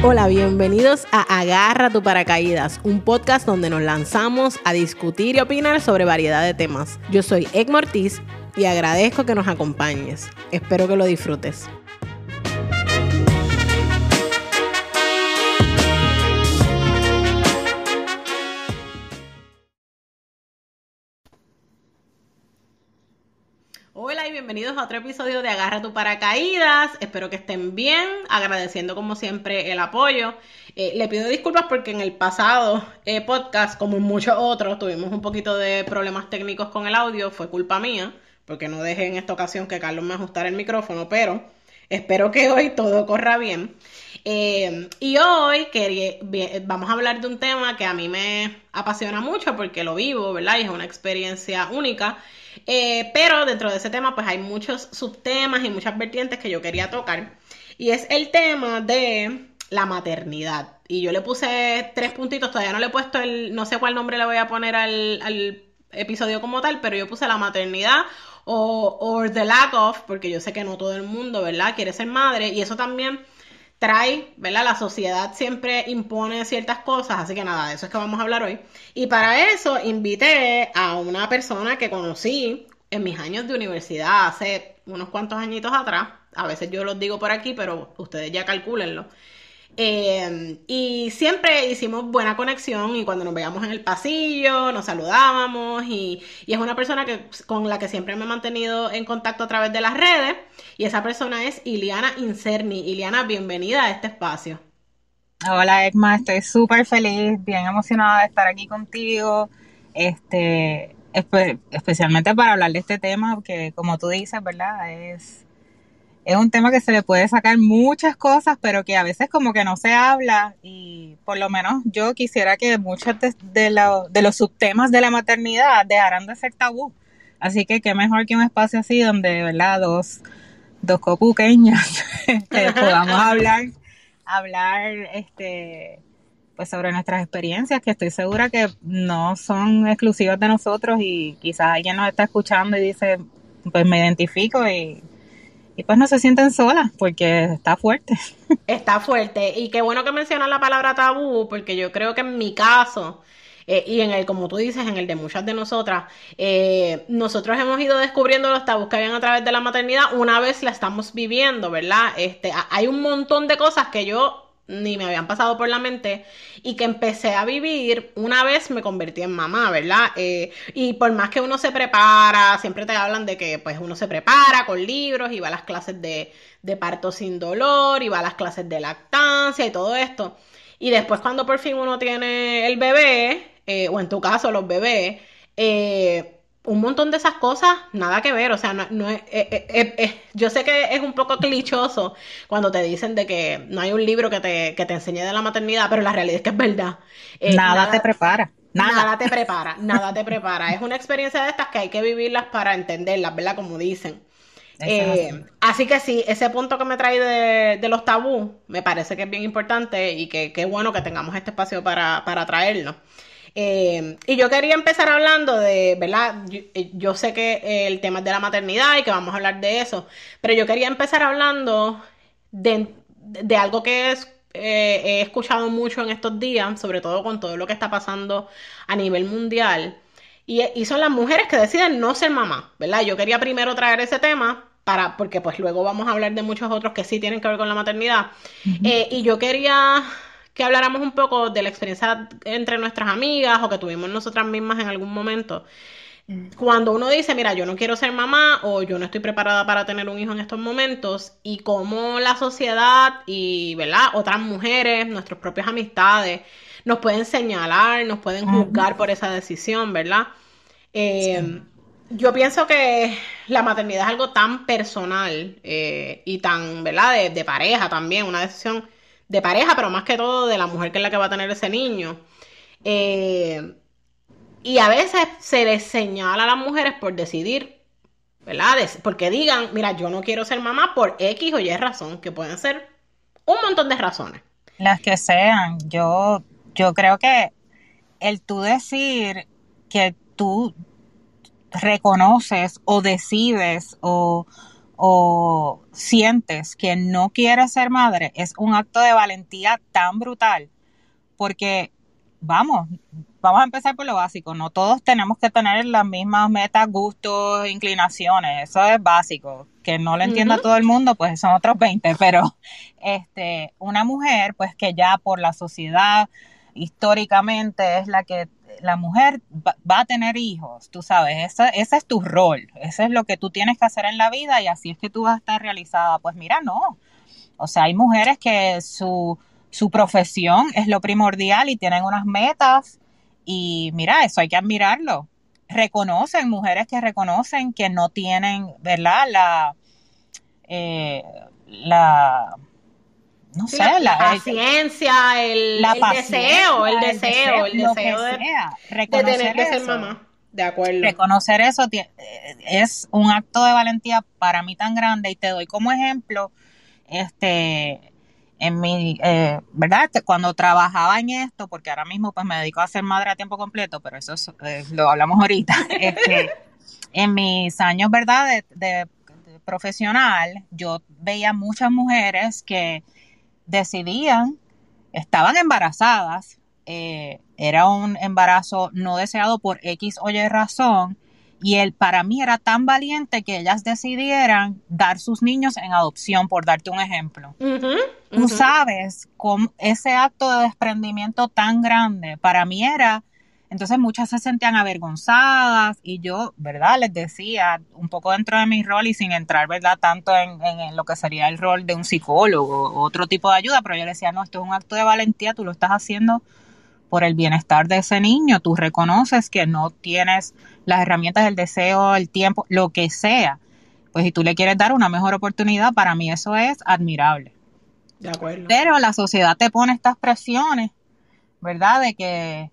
Hola, bienvenidos a Agarra tu paracaídas, un podcast donde nos lanzamos a discutir y opinar sobre variedad de temas. Yo soy Egg Mortiz y agradezco que nos acompañes. Espero que lo disfrutes. Bienvenidos a otro episodio de Agarra tu paracaídas. Espero que estén bien, agradeciendo como siempre el apoyo. Eh, le pido disculpas porque en el pasado eh, podcast, como en muchos otros, tuvimos un poquito de problemas técnicos con el audio. Fue culpa mía, porque no dejé en esta ocasión que Carlos me ajustara el micrófono, pero espero que hoy todo corra bien. Eh, y hoy vamos a hablar de un tema que a mí me apasiona mucho porque lo vivo, ¿verdad? Y es una experiencia única. Eh, pero dentro de ese tema, pues hay muchos subtemas y muchas vertientes que yo quería tocar. Y es el tema de la maternidad. Y yo le puse tres puntitos, todavía no le he puesto el, no sé cuál nombre le voy a poner al, episodio como tal, pero yo puse la maternidad o, o the lack of, porque yo sé que no todo el mundo, ¿verdad? Quiere ser madre. Y eso también trae, ¿verdad? La sociedad siempre impone ciertas cosas, así que nada, de eso es que vamos a hablar hoy. Y para eso invité a una persona que conocí en mis años de universidad hace unos cuantos añitos atrás. A veces yo los digo por aquí, pero ustedes ya calcúlenlo. Eh, y siempre hicimos buena conexión y cuando nos veíamos en el pasillo nos saludábamos y, es una persona que, con la que siempre me he mantenido en contacto a través de las redes y esa persona es Iliana Incerni. Iliana, bienvenida a este espacio. Hola Ekma, estoy súper feliz, bien emocionada de estar aquí contigo, este, especialmente para hablar de este tema que como tú dices, ¿verdad? Es es un tema que se le puede sacar muchas cosas, pero que a veces como que no se habla y por lo menos yo quisiera que muchos de, los subtemas de la maternidad dejaran de ser tabú. Así que qué mejor que un espacio así donde, ¿verdad? Dos, dos copuqueñas podamos hablar, hablar, este, pues sobre nuestras experiencias, que estoy segura que no son exclusivas de nosotros y quizás alguien nos está escuchando y dice, pues me identifico y y pues no se sienten solas porque está fuerte. Está fuerte. Y qué bueno que mencionas la palabra tabú, porque yo creo que en mi caso, eh, y en el, como tú dices, en el de muchas de nosotras, eh, nosotros hemos ido descubriendo los tabús que habían a través de la maternidad una vez la estamos viviendo, ¿verdad? Este, hay un montón de cosas que yo ni me habían pasado por la mente y que empecé a vivir una vez me convertí en mamá, ¿verdad? Eh, y por más que uno se prepara, siempre te hablan de que pues uno se prepara con libros y va a las clases de, de parto sin dolor y va a las clases de lactancia y todo esto. Y después cuando por fin uno tiene el bebé, eh, o en tu caso los bebés, eh, un montón de esas cosas, nada que ver, o sea, no, es, eh, eh, eh, yo sé que es un poco clichoso cuando te dicen de que no hay un libro que te, que te enseñe de la maternidad, pero la realidad es que es verdad. nada, te prepara. Nada. nada. te prepara, nada te prepara. Es una experiencia de estas que hay que vivirlas para entenderlas, ¿verdad? Como dicen. así que sí, ese punto que me trae de, de los tabú me parece que es bien importante y que qué bueno que tengamos este espacio para, para traerlo. Eh, y yo quería empezar hablando de, ¿verdad? Eh, yo, sé que el tema es de la maternidad y que vamos a hablar de eso, pero yo quería empezar hablando de, algo que es, eh, he escuchado mucho en estos días, sobre todo con todo lo que está pasando a nivel mundial, y, son las mujeres que deciden no ser mamá, ¿verdad? Yo quería primero traer ese tema para, porque pues luego vamos a hablar de muchos otros que sí tienen que ver con la maternidad. y yo quería que habláramos un poco de la experiencia entre nuestras amigas o que tuvimos nosotras mismas en algún momento. Cuando uno dice, mira, yo no quiero ser mamá o yo no estoy preparada para tener un hijo en estos momentos y cómo la sociedad y, ¿verdad? Otras mujeres, nuestras propias amistades, nos pueden señalar, nos pueden juzgar por esa decisión, ¿verdad? Eh, yo pienso que la maternidad es algo tan personal eh, y tan, ¿verdad? De, de pareja también, una decisión de pareja, pero más que todo de la mujer que es la que va a tener ese niño. Eh, y a veces se les señala a las mujeres por decidir, ¿verdad? Porque digan, mira, yo no quiero ser mamá por X o Y razón, que pueden ser un montón de razones. Las que sean, yo, yo creo que el tú decir que tú reconoces o decides o, o sientes que no quieres ser madre, es un acto de valentía tan brutal, porque vamos, vamos a empezar por lo básico, no todos tenemos que tener las mismas metas, gustos, inclinaciones, eso es básico, que no lo entienda todo el mundo, pues son otros 20, pero este, una mujer, pues que ya por la sociedad históricamente es la que la mujer va, a tener hijos, tú sabes, ese, es tu rol, ese es lo que tú tienes que hacer en la vida y así es que tú vas a estar realizada. Pues mira, no. O sea, hay mujeres que su, su profesión es lo primordial y tienen unas metas y mira, eso hay que admirarlo. Reconocen, mujeres que reconocen que no tienen, ¿verdad? La, eh, la no sé, la, paciencia, el, deseo, el deseo, el deseo de, tener que ser mamá. De acuerdo. Reconocer eso es un acto de valentía para mí tan grande y te doy como ejemplo, este, en mi, eh, ¿verdad? Este, cuando trabajaba en esto, porque ahora mismo pues me dedico a ser madre a tiempo completo, pero eso eh, lo hablamos ahorita. Este, en mis años, ¿verdad? de profesional, yo veía muchas mujeres que decidían, estaban embarazadas, eh, era un embarazo no deseado por X o Y razón, y él para mí era tan valiente que ellas decidieran dar sus niños en adopción, por darte un ejemplo. Tú sabes, con ese acto de desprendimiento tan grande, para mí era entonces muchas se sentían avergonzadas y yo, ¿verdad? Les decía, un poco dentro de mi rol y sin entrar, ¿verdad? Tanto en, lo que sería el rol de un psicólogo o otro tipo de ayuda, pero yo le decía, no, esto es un acto de valentía, tú lo estás haciendo por el bienestar de ese niño, tú reconoces que no tienes las herramientas, el deseo, el tiempo, lo que sea. Pues si tú le quieres dar una mejor oportunidad, para mí eso es admirable. De acuerdo. Pero la sociedad te pone estas presiones, ¿verdad? De que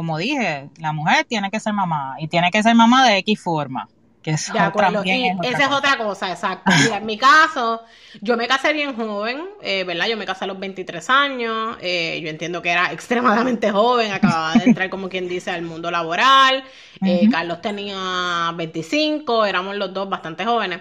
como dije, la mujer tiene que ser mamá y tiene que ser mamá de X forma. Que eso también es esa es otra cosa, exacto. en mi caso, yo me casé bien joven, eh, ¿verdad? Yo me casé a los 23 años, eh, yo entiendo que era extremadamente joven, acababa de entrar, como quien dice, al mundo laboral. Eh, Carlos tenía 25, éramos los dos bastante jóvenes.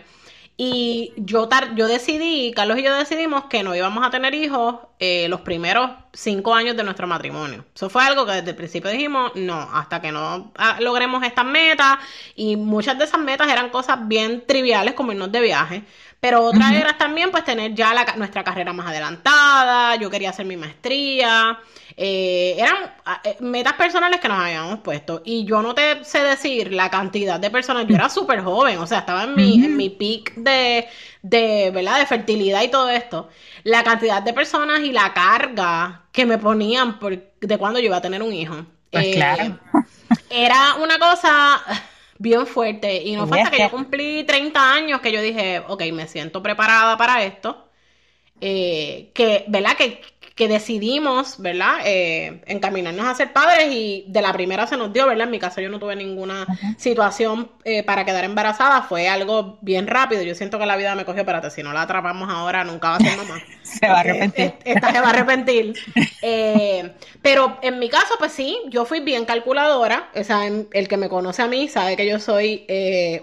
Y yo, yo decidí, Carlos y yo decidimos que no íbamos a tener hijos eh, los primeros cinco años de nuestro matrimonio. Eso fue algo que desde el principio dijimos, no, hasta que no ah, logremos estas metas. Y muchas de esas metas eran cosas bien triviales como irnos de viaje. Pero otra era también pues tener ya la, nuestra carrera más adelantada, yo quería hacer mi maestría, eh, eran ah, eh, metas personales que nos habíamos puesto. Y yo no te sé decir la cantidad de personas, yo era súper joven, o sea, estaba en mi, en mi peak de, de, ¿verdad? De fertilidad y todo esto. La cantidad de personas y la carga que me ponían por, de cuando yo iba a tener un hijo. Pues eh, claro. Era una cosa bien fuerte. Y no fue hasta que yo cumplí 30 años que yo dije, ok, me siento preparada para esto. Eh, que, ¿verdad? Que, que decidimos, ¿verdad? Eh, encaminarnos a ser padres y de la primera se nos dio, ¿verdad? En mi caso yo no tuve ninguna situación eh, para quedar embarazada, fue algo bien rápido. Yo siento que la vida me cogió, espérate, si no la atrapamos ahora nunca va a ser mamá. se va a arrepentir. Esta se va a arrepentir. Eh, pero en mi caso, pues sí, yo fui bien calculadora. O sea, el que me conoce a mí sabe que yo soy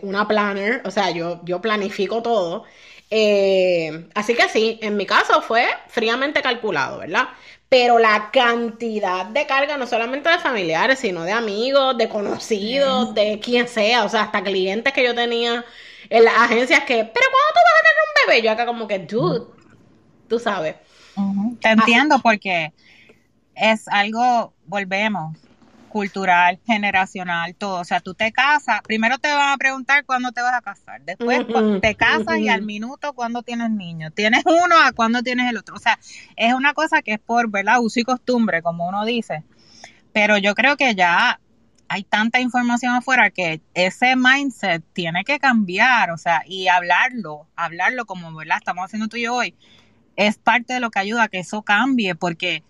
una planner, o sea, yo, yo planifico todo. Eh, así que sí, en mi caso fue fríamente calculado, ¿verdad? Pero la cantidad de carga, no solamente de familiares, sino de amigos, de conocidos, de quien sea, o sea, hasta clientes que yo tenía en las agencias que, pero ¿cuándo tú vas a tener un bebé? Yo acá como que, dude, tú sabes. Te entiendo porque es algo, volvemos, cultural, generacional, todo. O sea, tú te casas, primero te van a preguntar cuándo te vas a casar, después te casas y al minuto cuándo tienes niños. Tienes uno a cuándo tienes el otro. O sea, es una cosa que es por, ¿verdad? Uso y costumbre, como uno dice. Pero yo creo que ya hay tanta información afuera que ese mindset tiene que cambiar, o sea, y hablarlo, hablarlo como, ¿verdad? Estamos haciendo tú y yo hoy, es parte de lo que ayuda a que eso cambie, porque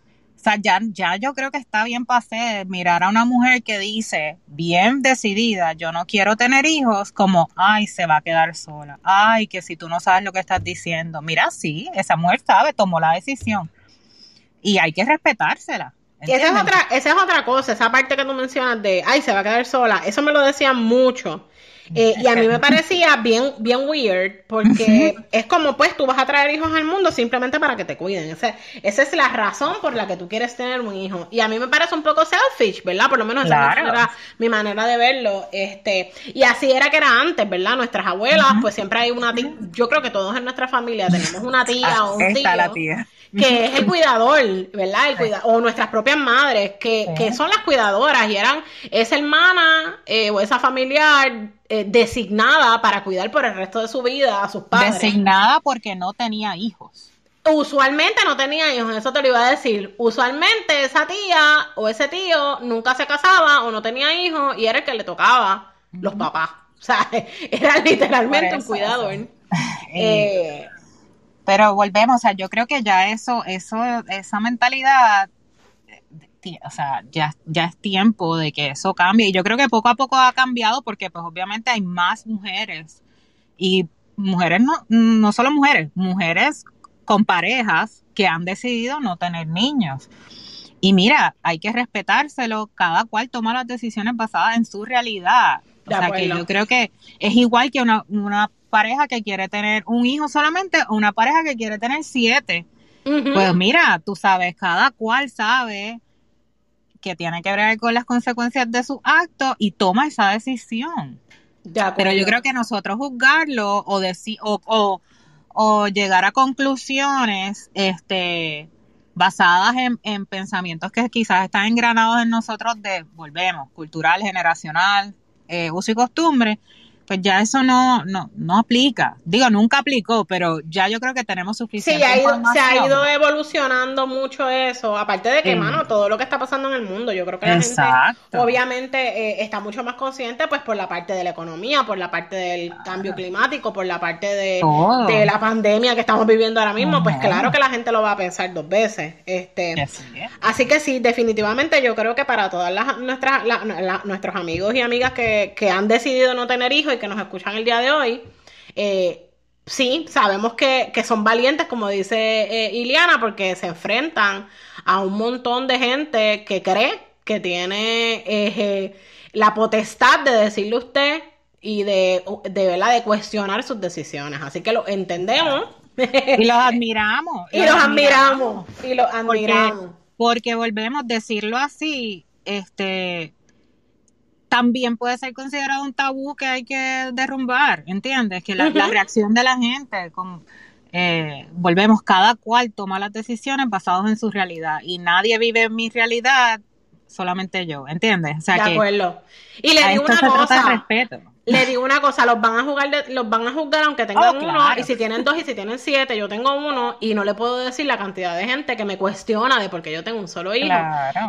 sea, ya, ya yo creo que está bien pasé mirar a una mujer que dice, bien decidida, yo no quiero tener hijos, como, ay, se va a quedar sola. Ay, que si tú no sabes lo que estás diciendo. Mira, sí, esa mujer sabe, tomó la decisión. Y hay que respetársela. esa es, otra, esa es otra cosa, esa parte que tú mencionas de, ay, se va a quedar sola. Eso me lo decían mucho. Eh, y a mí me parecía bien, bien weird, porque es como, pues, tú vas a traer hijos al mundo simplemente para que te cuiden. esa es la razón por la que tú quieres tener un hijo. Y a mí me parece un poco selfish, ¿verdad? Por lo menos esa era mi manera de verlo. Este, y así era que era antes, ¿verdad? Nuestras abuelas, pues siempre hay una tía, yo creo que todos en nuestra familia tenemos una tía o un tío. La tía que es el cuidador, ¿verdad? El o nuestras propias madres, que, que, son las cuidadoras y eran esa hermana eh, o esa familiar eh, designada para cuidar por el resto de su vida a sus padres. Designada porque no tenía hijos. Usualmente no tenía hijos, eso te lo iba a decir. Usualmente esa tía o ese tío nunca se casaba o no tenía hijos y era el que le tocaba los papás. O sea, era literalmente un cuidador. Eh, pero volvemos, o sea, yo creo que ya eso, eso, esa mentalidad, o sea, ya, ya es tiempo de que eso cambie. Y yo creo que poco a poco ha cambiado porque pues obviamente hay más mujeres y mujeres no, no solo mujeres, mujeres con parejas que han decidido no tener niños. Y mira, hay que respetárselo, cada cual toma las decisiones basadas en su realidad. O sea que yo creo que es igual que una, una pareja que quiere tener un hijo solamente o una pareja que quiere tener siete. Pues mira, tú sabes, cada cual sabe que tiene que ver con las consecuencias de su acto y toma esa decisión. Pero yo creo que nosotros juzgarlo o decir o, o, llegar a conclusiones este basadas en, en, pensamientos que quizás están engranados en nosotros de, volvemos, cultural, generacional, eh, uso y costumbre, pues ya eso no, no, no aplica. Digo, nunca aplicó, pero ya yo creo que tenemos suficiente. Sí, se ha ido evolucionando mucho eso. Aparte de que, mano, todo lo que está pasando en el mundo, yo creo que la gente obviamente eh, está mucho más consciente, pues por la parte de la economía, por la parte del cambio climático, por la parte de, la pandemia que estamos viviendo ahora mismo. Pues claro que la gente lo va a pensar dos veces. Este, así que sí, definitivamente yo creo que para todas las, nuestras, nuestros amigos y amigas que, que han decidido no tener hijos que nos escuchan el día de hoy, eh, sí, sabemos que, son valientes, como dice eh, Iliana, porque se enfrentan a un montón de gente que cree que tiene eh, la potestad de decirle a usted y de, de, ¿verdad? de cuestionar sus decisiones. Así que lo entendemos. Y los admiramos. y los admiramos. Y los admiramos. Porque, porque volvemos a decirlo así, este también puede ser considerado un tabú que hay que derrumbar, ¿entiendes? Que la, reacción de la gente, eh, volvemos, cada cual toma las decisiones basadas en su realidad y nadie vive en mi realidad, solamente yo, ¿entiendes? O sea de acuerdo. Y le digo una cosa, respeto. Le digo una cosa, los van a jugar, los van a juzgar aunque tengan oh, uno, y si tienen dos y si tienen siete, yo tengo uno, y no le puedo decir la cantidad de gente que me cuestiona de por qué yo tengo un solo hijo.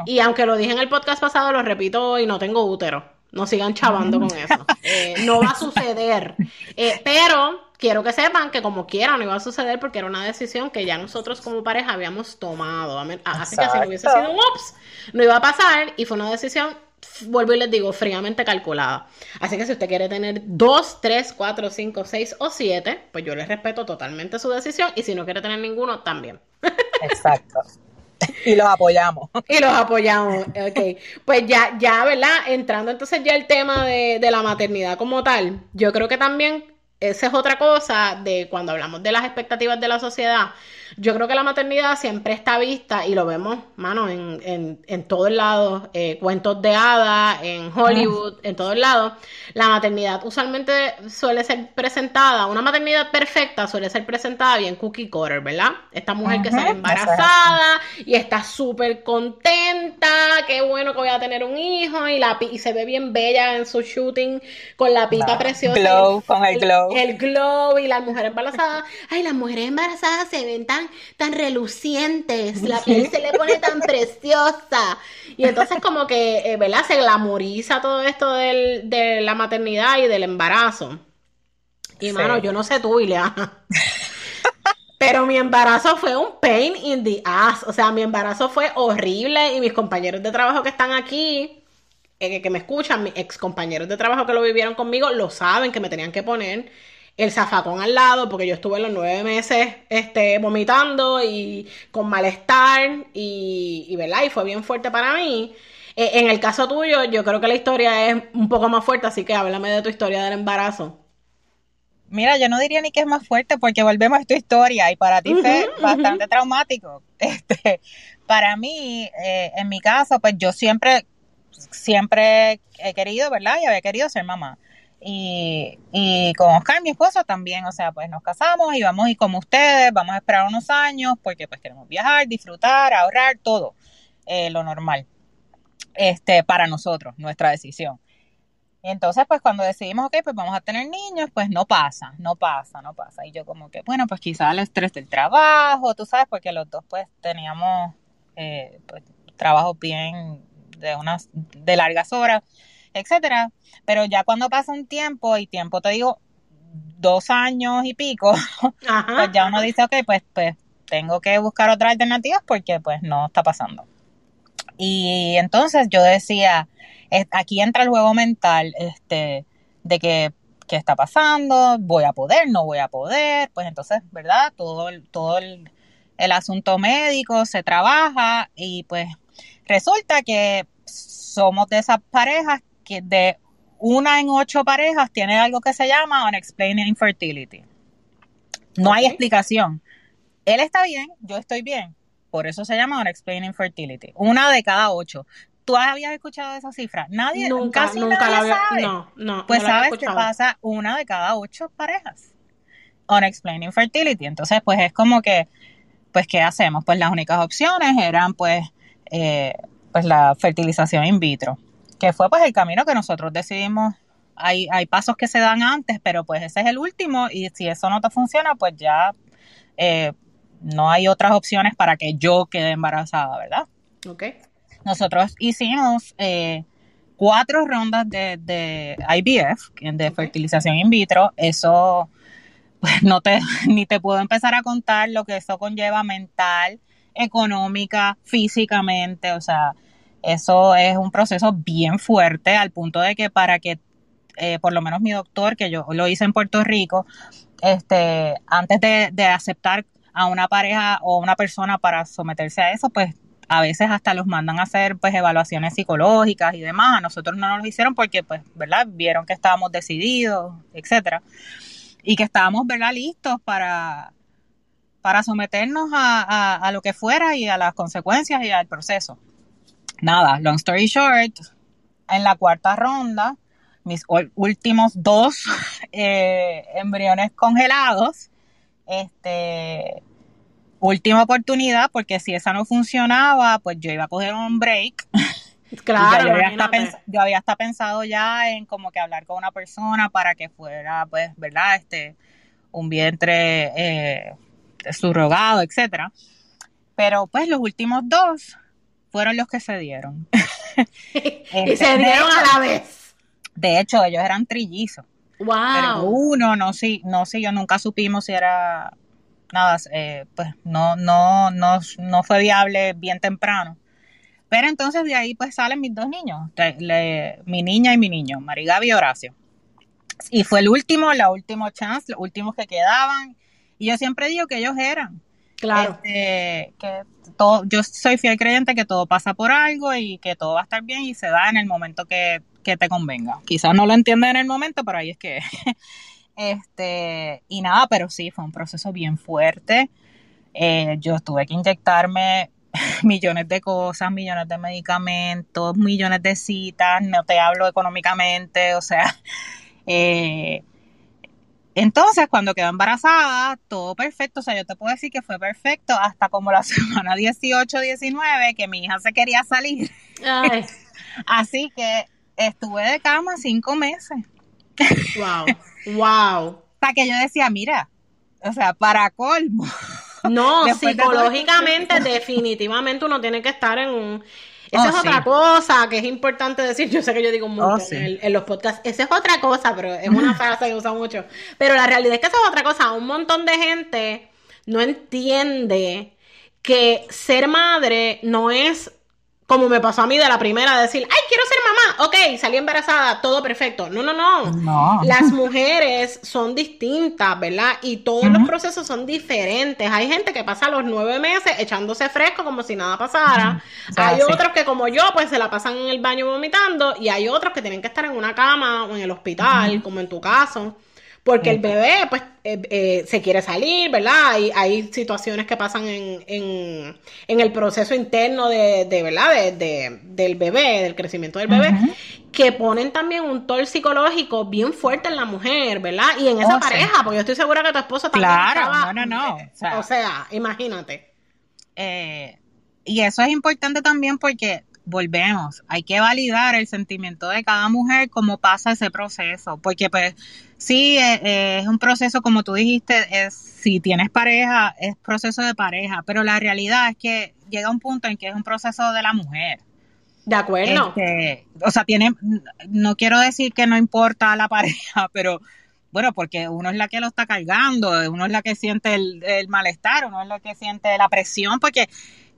Y aunque lo dije en el podcast pasado, lo repito hoy, no tengo útero. No sigan chavando con eso. Eh, no va a suceder. Eh, pero quiero que sepan que como quiera no iba a suceder porque era una decisión que ya nosotros como pareja habíamos tomado. Así que si no hubiese sido un ups, no iba a pasar y fue una decisión, vuelvo y les digo, fríamente calculada. Así que si usted quiere tener dos, tres, cuatro, cinco, seis o siete, pues yo le respeto totalmente su decisión y si no quiere tener ninguno, también. Exacto. y los apoyamos. Y los apoyamos, ok. Pues ya, ya, ¿verdad? Entrando entonces ya el tema de, de la maternidad como tal, yo creo que también esa es otra cosa de cuando hablamos de las expectativas de la sociedad. Yo creo que la maternidad siempre está vista y lo vemos, mano, en, en, en todos lados, eh, cuentos de hadas, en Hollywood, en todos lados. La maternidad usualmente suele ser presentada, una maternidad perfecta suele ser presentada bien cookie cutter, ¿verdad? Esta mujer que sale embarazada y está súper contenta, qué bueno que voy a tener un hijo y, la, y se ve bien bella en su shooting con la pita preciosa. Glow, con el glow. El glow y la mujer embarazada. Ay, las mujeres embarazadas se ven tan tan, relucientes, la piel se le pone tan preciosa. Y entonces como que, eh, ¿verdad? Se glamoriza todo esto de la maternidad y del embarazo. Y mano, yo no sé tú, Ileana. Pero mi embarazo fue un pain in the ass. O sea, mi embarazo fue horrible y mis compañeros de trabajo que están aquí, eh, que me escuchan, mis ex compañeros de trabajo que lo vivieron conmigo, lo saben que me tenían que poner el zafacón al lado, porque yo estuve los nueve meses este, vomitando y con malestar y, y, ¿verdad? Y fue bien fuerte para mí. Eh, en el caso tuyo, yo creo que la historia es un poco más fuerte, así que háblame de tu historia del embarazo. Mira, yo no diría ni que es más fuerte porque volvemos a tu historia y para ti fue bastante traumático. Este, para mí, eh, en mi caso, pues yo siempre, siempre he querido, ¿verdad? Y había querido ser mamá. Y, y con Oscar, mi esposo, también, o sea, pues nos casamos y vamos y como ustedes, vamos a esperar unos años porque pues queremos viajar, disfrutar, ahorrar, todo, eh, lo normal, este, para nosotros, nuestra decisión. Y entonces, pues cuando decidimos, ok, pues vamos a tener niños, pues no pasa, no pasa, no pasa. Y yo como que, bueno, pues quizás el estrés del trabajo, tú sabes, porque los dos pues teníamos eh, pues, trabajos bien de unas, de largas horas etcétera. Pero ya cuando pasa un tiempo, y tiempo te digo, dos años y pico, pues ya uno dice, ok, pues, pues tengo que buscar otras alternativas porque pues no está pasando. Y entonces yo decía, aquí entra el juego mental, este, de que qué está pasando, voy a poder, no voy a poder, pues entonces, ¿verdad? Todo, todo el, el asunto médico se trabaja y pues resulta que somos de esas parejas que de una en ocho parejas tiene algo que se llama unexplained infertility. No hay explicación. Él está bien, yo estoy bien. Por eso se llama unexplained infertility. Una de cada ocho. ¿Tú habías escuchado esa cifra? Nadie, nunca, nunca la había, No, no. Pues sabes que pasa una de cada ocho parejas. Unexplained infertility. Entonces, pues es como que, pues, ¿qué hacemos? Pues las únicas opciones eran, pues, eh, pues la fertilización in vitro que fue pues el camino que nosotros decidimos. Hay, hay pasos que se dan antes, pero pues ese es el último y si eso no te funciona, pues ya eh, no hay otras opciones para que yo quede embarazada, ¿verdad? Ok. Nosotros hicimos eh, cuatro rondas de, de IVF, de fertilización in vitro. Eso, pues no te, ni te puedo empezar a contar lo que eso conlleva mental, económica, físicamente, o sea, eso es un proceso bien fuerte al punto de que para que, eh, por lo menos mi doctor, que yo lo hice en Puerto Rico, este, antes de, aceptar a una pareja o una persona para someterse a eso, pues a veces hasta los mandan a hacer pues evaluaciones psicológicas y demás. A nosotros no nos lo hicieron porque pues, ¿verdad? Vieron que estábamos decididos, etcétera. Y que estábamos, ¿verdad? Listos para, para someternos a, a, lo que fuera y a las consecuencias y al proceso nada, long story short, en la cuarta ronda, mis últimos dos eh, embriones congelados, este, última oportunidad, porque si esa no funcionaba, pues yo iba a coger un break. Claro, yo, había hasta pensado ya en como que hablar con una persona para que fuera, pues, ¿verdad? Este, un vientre eh, subrogado, etcétera. Pero pues los últimos dos fueron los que se dieron. y se dieron a la vez. De hecho, ellos eran trillizos. Wow. Pero uno, no sí, no sí, yo nunca supimos si era nada, eh, pues no, no, no, no fue viable bien temprano. Pero entonces de ahí pues salen mis dos niños, mi niña y mi niño, Marigaby y Horacio. Y fue el último, la última chance, los últimos que quedaban. Y yo siempre digo que ellos eran. Claro. Este, que todo, yo soy fiel creyente que todo pasa por algo y que todo va a estar bien y se da en el momento que, te convenga. Quizás no lo entiendes en el momento, pero ahí es que. este, y nada, pero sí, fue un proceso bien fuerte. Eh, yo tuve que inyectarme millones de cosas, millones de medicamentos, millones de citas, no te hablo económicamente, o sea, eh, entonces, cuando quedó embarazada, todo perfecto. O sea, yo te puedo decir que fue perfecto hasta como la semana 18, 19, que mi hija se quería salir. Así que estuve de cama cinco meses. Wow, wow. Para que yo decía, mira, o sea, para colmo. No, psicológicamente, definitivamente uno tiene que estar en un esa oh, es otra cosa que es importante decir. Yo sé que yo digo mucho oh, en, los podcasts. Esa es otra cosa, pero es una frase que usa mucho. Pero la realidad es que esa es otra cosa. Un montón de gente no entiende que ser madre no es como me pasó a mí de la primera, decir, ay, quiero ser mamá, ok, salí embarazada, todo perfecto. No, no, no. No. Las mujeres son distintas, ¿verdad? Y todos los procesos son diferentes. Hay gente que pasa los nueve meses echándose fresco como si nada pasara. O sea, hay sí. otros que como yo, pues se la pasan en el baño vomitando. Y hay otros que tienen que estar en una cama o en el hospital, como en tu caso. Porque el bebé, pues, eh, eh, se quiere salir, ¿verdad? Hay, hay situaciones que pasan en, en, en el proceso interno de, de ¿verdad? De, de- del bebé, del crecimiento del bebé, que ponen también un tol psicológico bien fuerte en la mujer, ¿verdad? Y en esa Oh, sí. pareja, porque yo estoy segura que tu esposo también Claro, estaba- no, no, no, o sea- o sea, imagínate. Eh, y eso es importante también porque volvemos, hay que validar el sentimiento de cada mujer, cómo pasa ese proceso, porque pues sí, eh, eh, es un proceso como tú dijiste, es si tienes pareja, es proceso de pareja, pero la realidad es que llega un punto en que es un proceso de la mujer. De acuerdo. Este, o sea, tiene, no quiero decir que no importa la pareja, pero bueno, porque uno es la que lo está cargando, uno es la que siente el, el malestar, uno es la que siente la presión, porque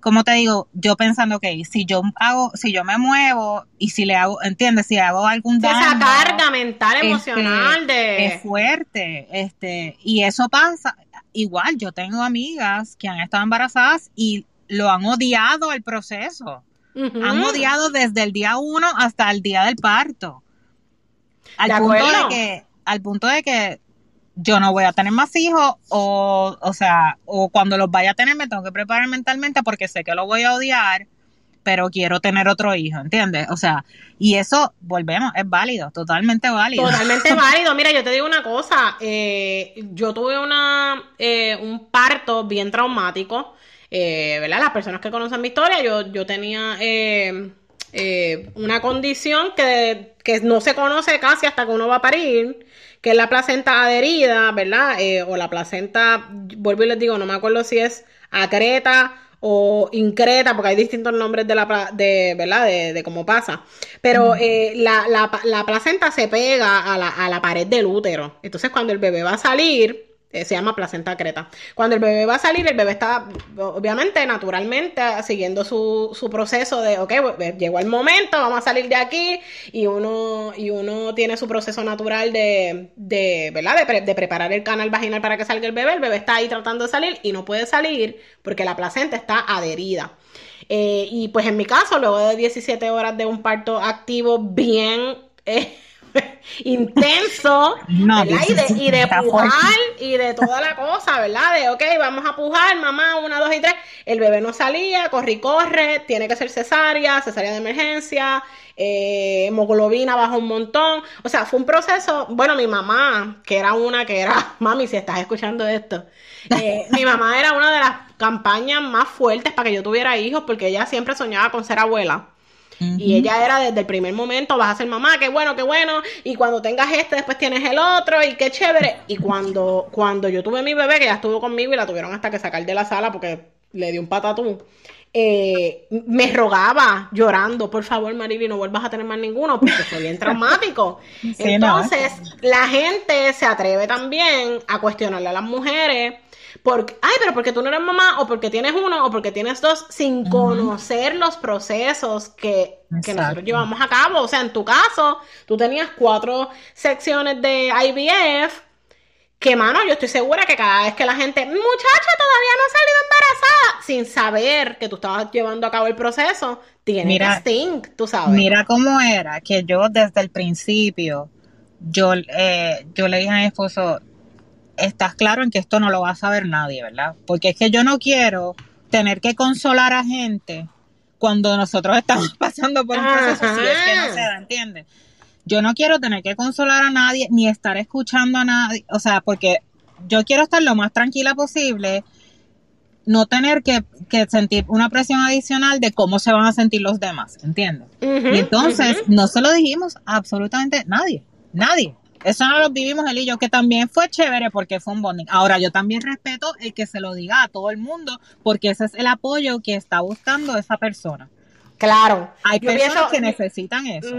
como te digo, yo pensando, ok, si yo hago, si yo me muevo y si le hago, ¿entiendes? Si hago algún daño. esa carga mental, este, emocional de... Es fuerte, este, y eso pasa. Igual, yo tengo amigas que han estado embarazadas y lo han odiado el proceso. Han odiado desde el día uno hasta el día del parto. Al De punto acuerdo. de que, al punto de que yo no voy a tener más hijos, o, o sea, o cuando los vaya a tener me tengo que preparar mentalmente porque sé que lo voy a odiar, pero quiero tener otro hijo, ¿entiendes? O sea, y eso, volvemos, es válido, totalmente válido. Totalmente válido. Mira, yo te digo una cosa. eh, yo tuve una, eh, un parto bien traumático. eh, ¿Verdad? Las personas que conocen mi historia, yo, yo tenía eh, eh, una condición que, que no se conoce casi hasta que uno va a parir, que es la placenta adherida, ¿verdad? Eh, o la placenta, vuelvo y les digo, no me acuerdo si es acreta o increta, porque hay distintos nombres de la de, ¿verdad? De, de cómo pasa. Pero eh, la, la, la placenta se pega a la, a la pared del útero. Entonces, cuando el bebé va a salir, eh, se llama placenta creta. Cuando el bebé va a salir, el bebé está, obviamente, naturalmente, siguiendo su, su proceso de, ok, pues, llegó el momento, vamos a salir de aquí, y uno, y uno tiene su proceso natural de, de ¿verdad? De, pre- de preparar el canal vaginal para que salga el bebé. El bebé está ahí tratando de salir y no puede salir porque la placenta está adherida. Eh, y pues en mi caso, luego de 17 horas de un parto activo bien eh, intenso, No. Y de, y de pujar fuerte. y de toda la cosa, ¿verdad? De, ok, vamos a pujar, mamá, una, dos y tres. El bebé no salía, corre y corre, tiene que ser cesárea, cesárea de emergencia, eh, hemoglobina baja un montón. O sea, fue un proceso, bueno, mi mamá, que era una que era, mami, si estás escuchando esto, eh, mi mamá era una de las campañas más fuertes para que yo tuviera hijos, porque ella siempre soñaba con ser abuela. Y ella era desde el primer momento, vas a ser mamá, qué bueno, qué bueno, y cuando tengas este, después tienes el otro, y qué chévere. Y cuando, cuando yo tuve mi bebé, que ya estuvo conmigo y la tuvieron hasta que sacar de la sala porque le dio un patatú, eh, me rogaba llorando, por favor, Mariby, no vuelvas a tener más ninguno, porque fue bien traumático. Sí, no, Entonces, la gente se atreve también a cuestionarle a las mujeres. Porque, ay, pero porque tú no eres mamá, o porque tienes uno, o porque tienes dos, sin conocer los procesos que, que nosotros llevamos a cabo. O sea, en tu caso, tú tenías cuatro secciones de IVF, que, mano, yo estoy segura que cada vez que la gente, muchacha, todavía no ha salido embarazada, sin saber que tú estabas llevando a cabo el proceso, tiene Mira, tú sabes. Mira cómo era, que yo desde el principio, yo, eh, yo le dije a mi esposo, estás claro en que esto no lo va a saber nadie, ¿verdad? Porque es que yo no quiero tener que consolar a gente cuando nosotros estamos pasando por un proceso, si es que no se da, ¿entiendes? Yo no quiero tener que consolar a nadie, ni estar escuchando a nadie, o sea, porque yo quiero estar lo más tranquila posible, no tener que, que sentir una presión adicional de cómo se van a sentir los demás, ¿entiendes? Y entonces no se lo dijimos a absolutamente nadie, nadie. Eso no lo vivimos él y yo, que también fue chévere porque fue un bonding. Ahora, yo también respeto el que se lo diga a todo el mundo porque ese es el apoyo que está buscando esa persona. Claro. Hay personas que necesitan eso.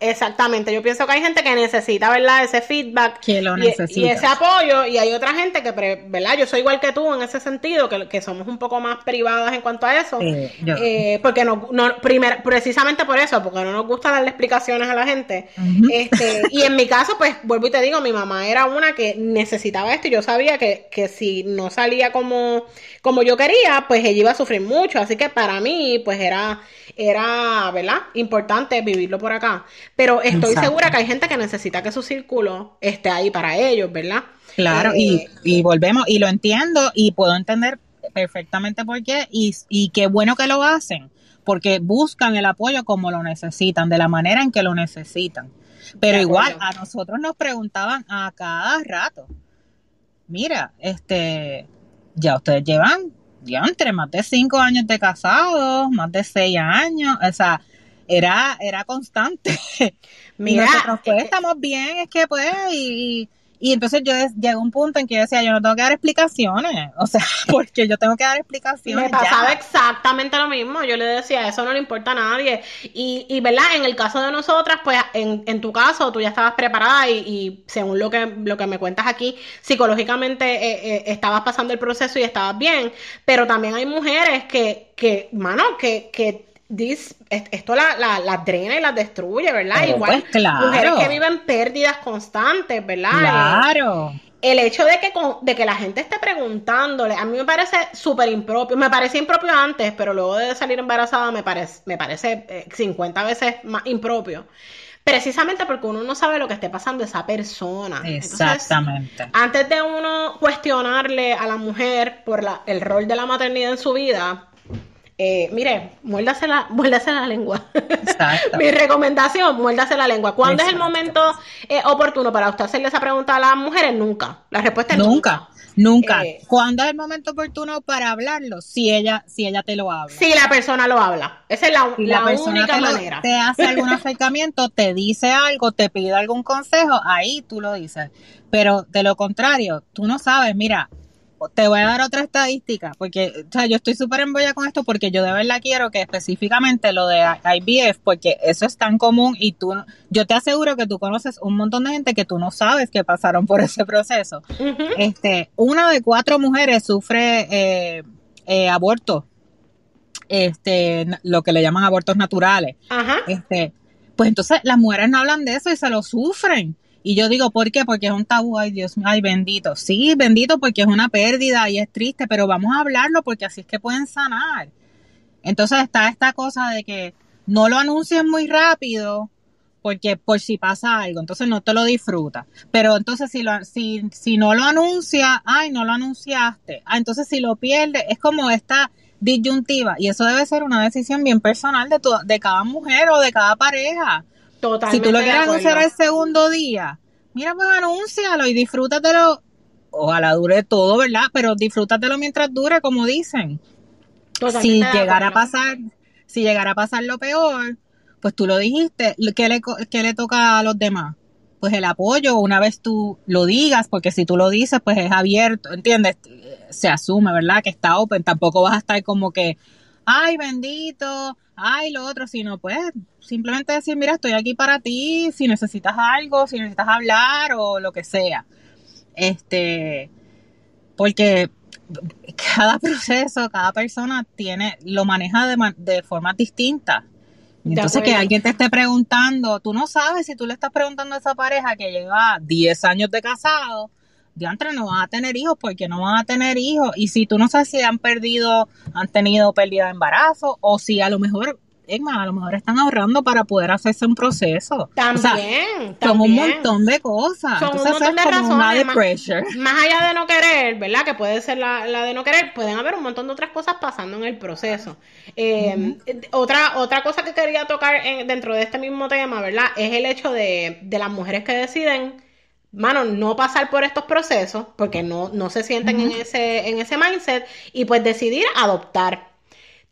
exactamente. Yo pienso que hay gente que necesita, ¿verdad? Ese feedback. Que lo y, y, ese apoyo. Y hay otra gente que, ¿verdad? Yo soy igual que tú en ese sentido, que, que somos un poco más privadas en cuanto a eso. Eh, porque no, no precisamente por eso, porque no nos gusta darle explicaciones a la gente. este, y en mi caso, pues, vuelvo y te digo, mi mamá era una que necesitaba esto y yo sabía que, que si no salía como, como yo quería, pues ella iba a sufrir mucho. Así que para mí, pues era era, ¿verdad? Importante vivirlo por acá. Pero estoy segura que hay gente que necesita que su círculo esté ahí para ellos, ¿verdad? Claro, y, eh, y volvemos, y lo entiendo y puedo entender perfectamente por qué, y, y qué bueno que lo hacen, porque buscan el apoyo como lo necesitan, de la manera en que lo necesitan. Pero igual a nosotros nos preguntaban a cada rato, mira, este, ya ustedes llevan entre más de cinco años de casados, más de seis años, o sea, era, era constante. Mira, y nosotros pues eh, estamos bien, es que pues, y, y entonces yo llegó un punto en que yo decía, yo no tengo que dar explicaciones, o sea, porque yo tengo que dar explicaciones. Me pasaba exactamente lo mismo, yo le decía, eso no le importa a nadie. Y, y ¿verdad? En el caso de nosotras, pues en, en tu caso, tú ya estabas preparada y, y, según lo que, lo que me cuentas aquí, psicológicamente eh, eh, estabas pasando el proceso y estabas bien, pero también hay mujeres que, que mano, que, que esto la, la, drena y la destruye, ¿verdad? Igual pues, mujeres que viven pérdidas constantes, ¿verdad? Claro. El, hecho de que, de que la gente esté preguntándole, a mí me parece súper impropio, me parecía impropio antes, pero luego de salir embarazada me parece, me parece 50 eh, veces más impropio. Precisamente porque uno no sabe lo que esté pasando esa persona. Exactamente. antes de uno cuestionarle a la mujer por la, el rol de la maternidad en su vida, eh, mire, muérdase la, muérdase la lengua. Mi recomendación, muérdase la lengua. ¿Cuándo es el momento eh, oportuno para usted hacerle esa pregunta a las mujeres? Nunca. La respuesta es nunca. Nunca. Eh, ¿Cuándo es el momento oportuno para hablarlo? Si ella, si ella te lo habla. Si la persona lo habla. Esa es la, única manera. te hace algún acercamiento, te dice algo, te pide algún consejo, ahí tú lo dices. Pero de lo contrario, tú no sabes, mira, te voy a dar otra estadística, porque o sea, yo estoy súper embollada con esto porque yo de verdad quiero que específicamente lo de IVF, porque eso es tan común y tú, yo te aseguro que tú conoces un montón de gente que tú no sabes que pasaron por ese proceso. Este, una de cuatro mujeres sufre eh, eh, aborto, este, lo que le llaman abortos naturales. Este, pues entonces las mujeres no hablan de eso y se lo sufren. Y yo digo, ¿por qué? Porque es un tabú, ay Dios mío, ay bendito. Sí, bendito porque es una pérdida y es triste, pero vamos a hablarlo porque así es que pueden sanar. Entonces está esta cosa de que no lo anuncies muy rápido porque por si pasa algo, entonces no te lo disfrutas. Pero entonces si, lo, si, si no lo anuncia, ay, no lo anunciaste. Ah, entonces si lo pierdes, es como esta disyuntiva y eso debe ser una decisión bien personal de, tu, de cada mujer o de cada pareja si tú lo quieres anunciar el segundo día, mira, pues anúncialo y disfrútatelo. Ojalá dure todo, ¿verdad? Pero disfrútatelo mientras dure, como dicen. si llegara a pasar, si llegara a pasar lo peor, pues tú lo dijiste, ¿qué le, qué le toca a los demás? Pues el apoyo, una vez tú lo digas, porque si tú lo dices, pues es abierto, ¿entiendes? Se asume, ¿verdad? Que está open, tampoco vas a estar como que, ay, bendito, ay, lo otro, sino pues simplemente decir, mira, estoy aquí para ti, si necesitas algo, si necesitas hablar o lo que sea. Este, porque cada proceso, cada persona tiene, lo maneja de, de forma distinta. Entonces que alguien te esté preguntando, tú no sabes si tú le estás preguntando a esa pareja que lleva 10 años de casado, antes no van a tener hijos porque no van a tener hijos. Y si tú no sabes si han perdido, han tenido pérdida de embarazo o si a lo mejor es más, a lo mejor están ahorrando para poder hacerse un proceso. También, Son un montón de cosas. Son un montón de razones. Más, allá de no querer, ¿verdad? Que puede ser la, de no querer, pueden haber un montón de otras cosas pasando en el proceso. Eh, otra, otra cosa que quería tocar dentro de este mismo tema, ¿verdad? Es el hecho de, de las mujeres que deciden mano, no pasar por estos procesos, porque no, no se sienten en, ese, en ese mindset, y pues decidir adoptar.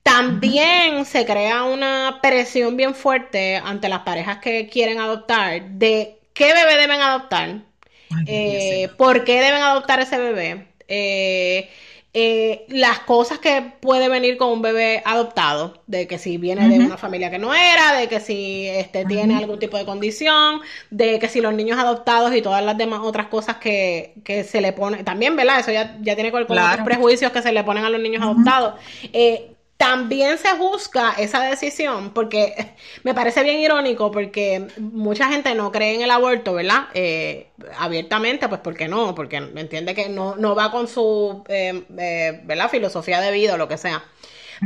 También se crea una presión bien fuerte ante las parejas que quieren adoptar de qué bebé deben adoptar, eh, por qué deben adoptar ese bebé. Eh, eh, las cosas que puede venir con un bebé adoptado, de que si viene de una familia que no era, de que si este, tiene algún tipo de condición, de que si los niños adoptados y todas las demás otras cosas que, que se le pone, también, ¿verdad? Eso ya, ya tiene que ver con los prejuicios que se le ponen a los niños adoptados. Eh, también se juzga esa decisión porque me parece bien irónico porque mucha gente no cree en el aborto, ¿verdad? Eh, abiertamente, pues porque no, porque entiende que no, no va con su, eh, eh, ¿verdad? Filosofía de vida o lo que sea.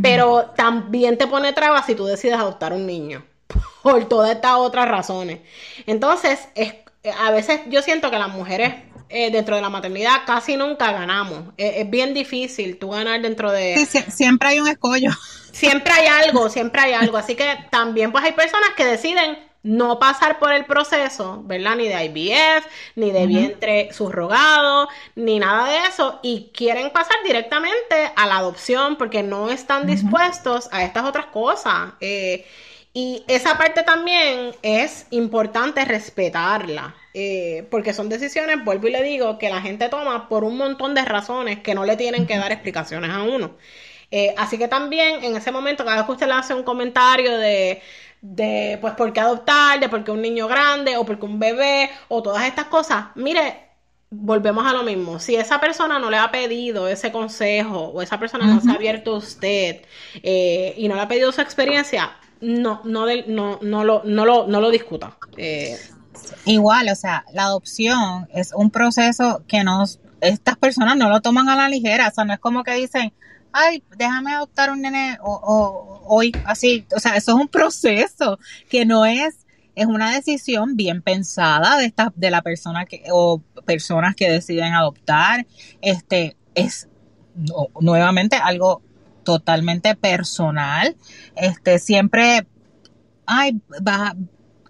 Pero también te pone trabas si tú decides adoptar un niño por todas estas otras razones. Entonces, es, a veces yo siento que las mujeres eh, dentro de la maternidad casi nunca ganamos. es bien difícil tú ganar dentro de... Sí, siempre hay un escollo. Siempre hay algo, siempre hay algo. Así que también pues hay personas que deciden no pasar por el proceso, ¿verdad? Ni de IVF, ni de vientre subrogado, ni nada de eso, y quieren pasar directamente a la adopción porque no están dispuestos a estas otras cosas. Eh, y esa parte también es importante respetarla, eh, porque son decisiones, vuelvo y le digo, que la gente toma por un montón de razones que no le tienen que dar explicaciones a uno. Eh, así que también en ese momento, cada vez que usted le hace un comentario de, de, pues, por qué adoptar, de por qué un niño grande, o por qué un bebé, o todas estas cosas, mire, volvemos a lo mismo. Si esa persona no le ha pedido ese consejo, o esa persona no se ha abierto a usted, eh, y no le ha pedido su experiencia, no, no, no, no, lo, no, lo, no lo discuta. Eh, Igual, o sea, la adopción es un proceso que nos, estas personas no lo toman a la ligera, o sea, no es como que dicen, ay, déjame adoptar un nene o, hoy, así, o sea, eso es un proceso que no es, es una decisión bien pensada de esta, de la persona que, o personas que deciden adoptar, este, es nuevamente algo totalmente personal. Este, siempre, ay, va,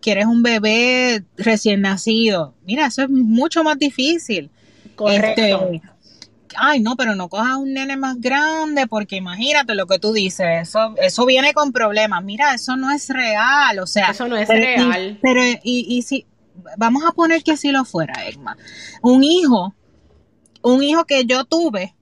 quieres un bebé recién nacido. Mira, eso es mucho más difícil. Correcto. Este, ay, no, pero no cojas un nene más grande porque imagínate lo que tú dices, eso, eso viene con problemas. Mira, eso no es real, o sea. Eso no es real. pero, y, y si, vamos a poner que si lo fuera, Egma. Un hijo, un hijo que yo tuve,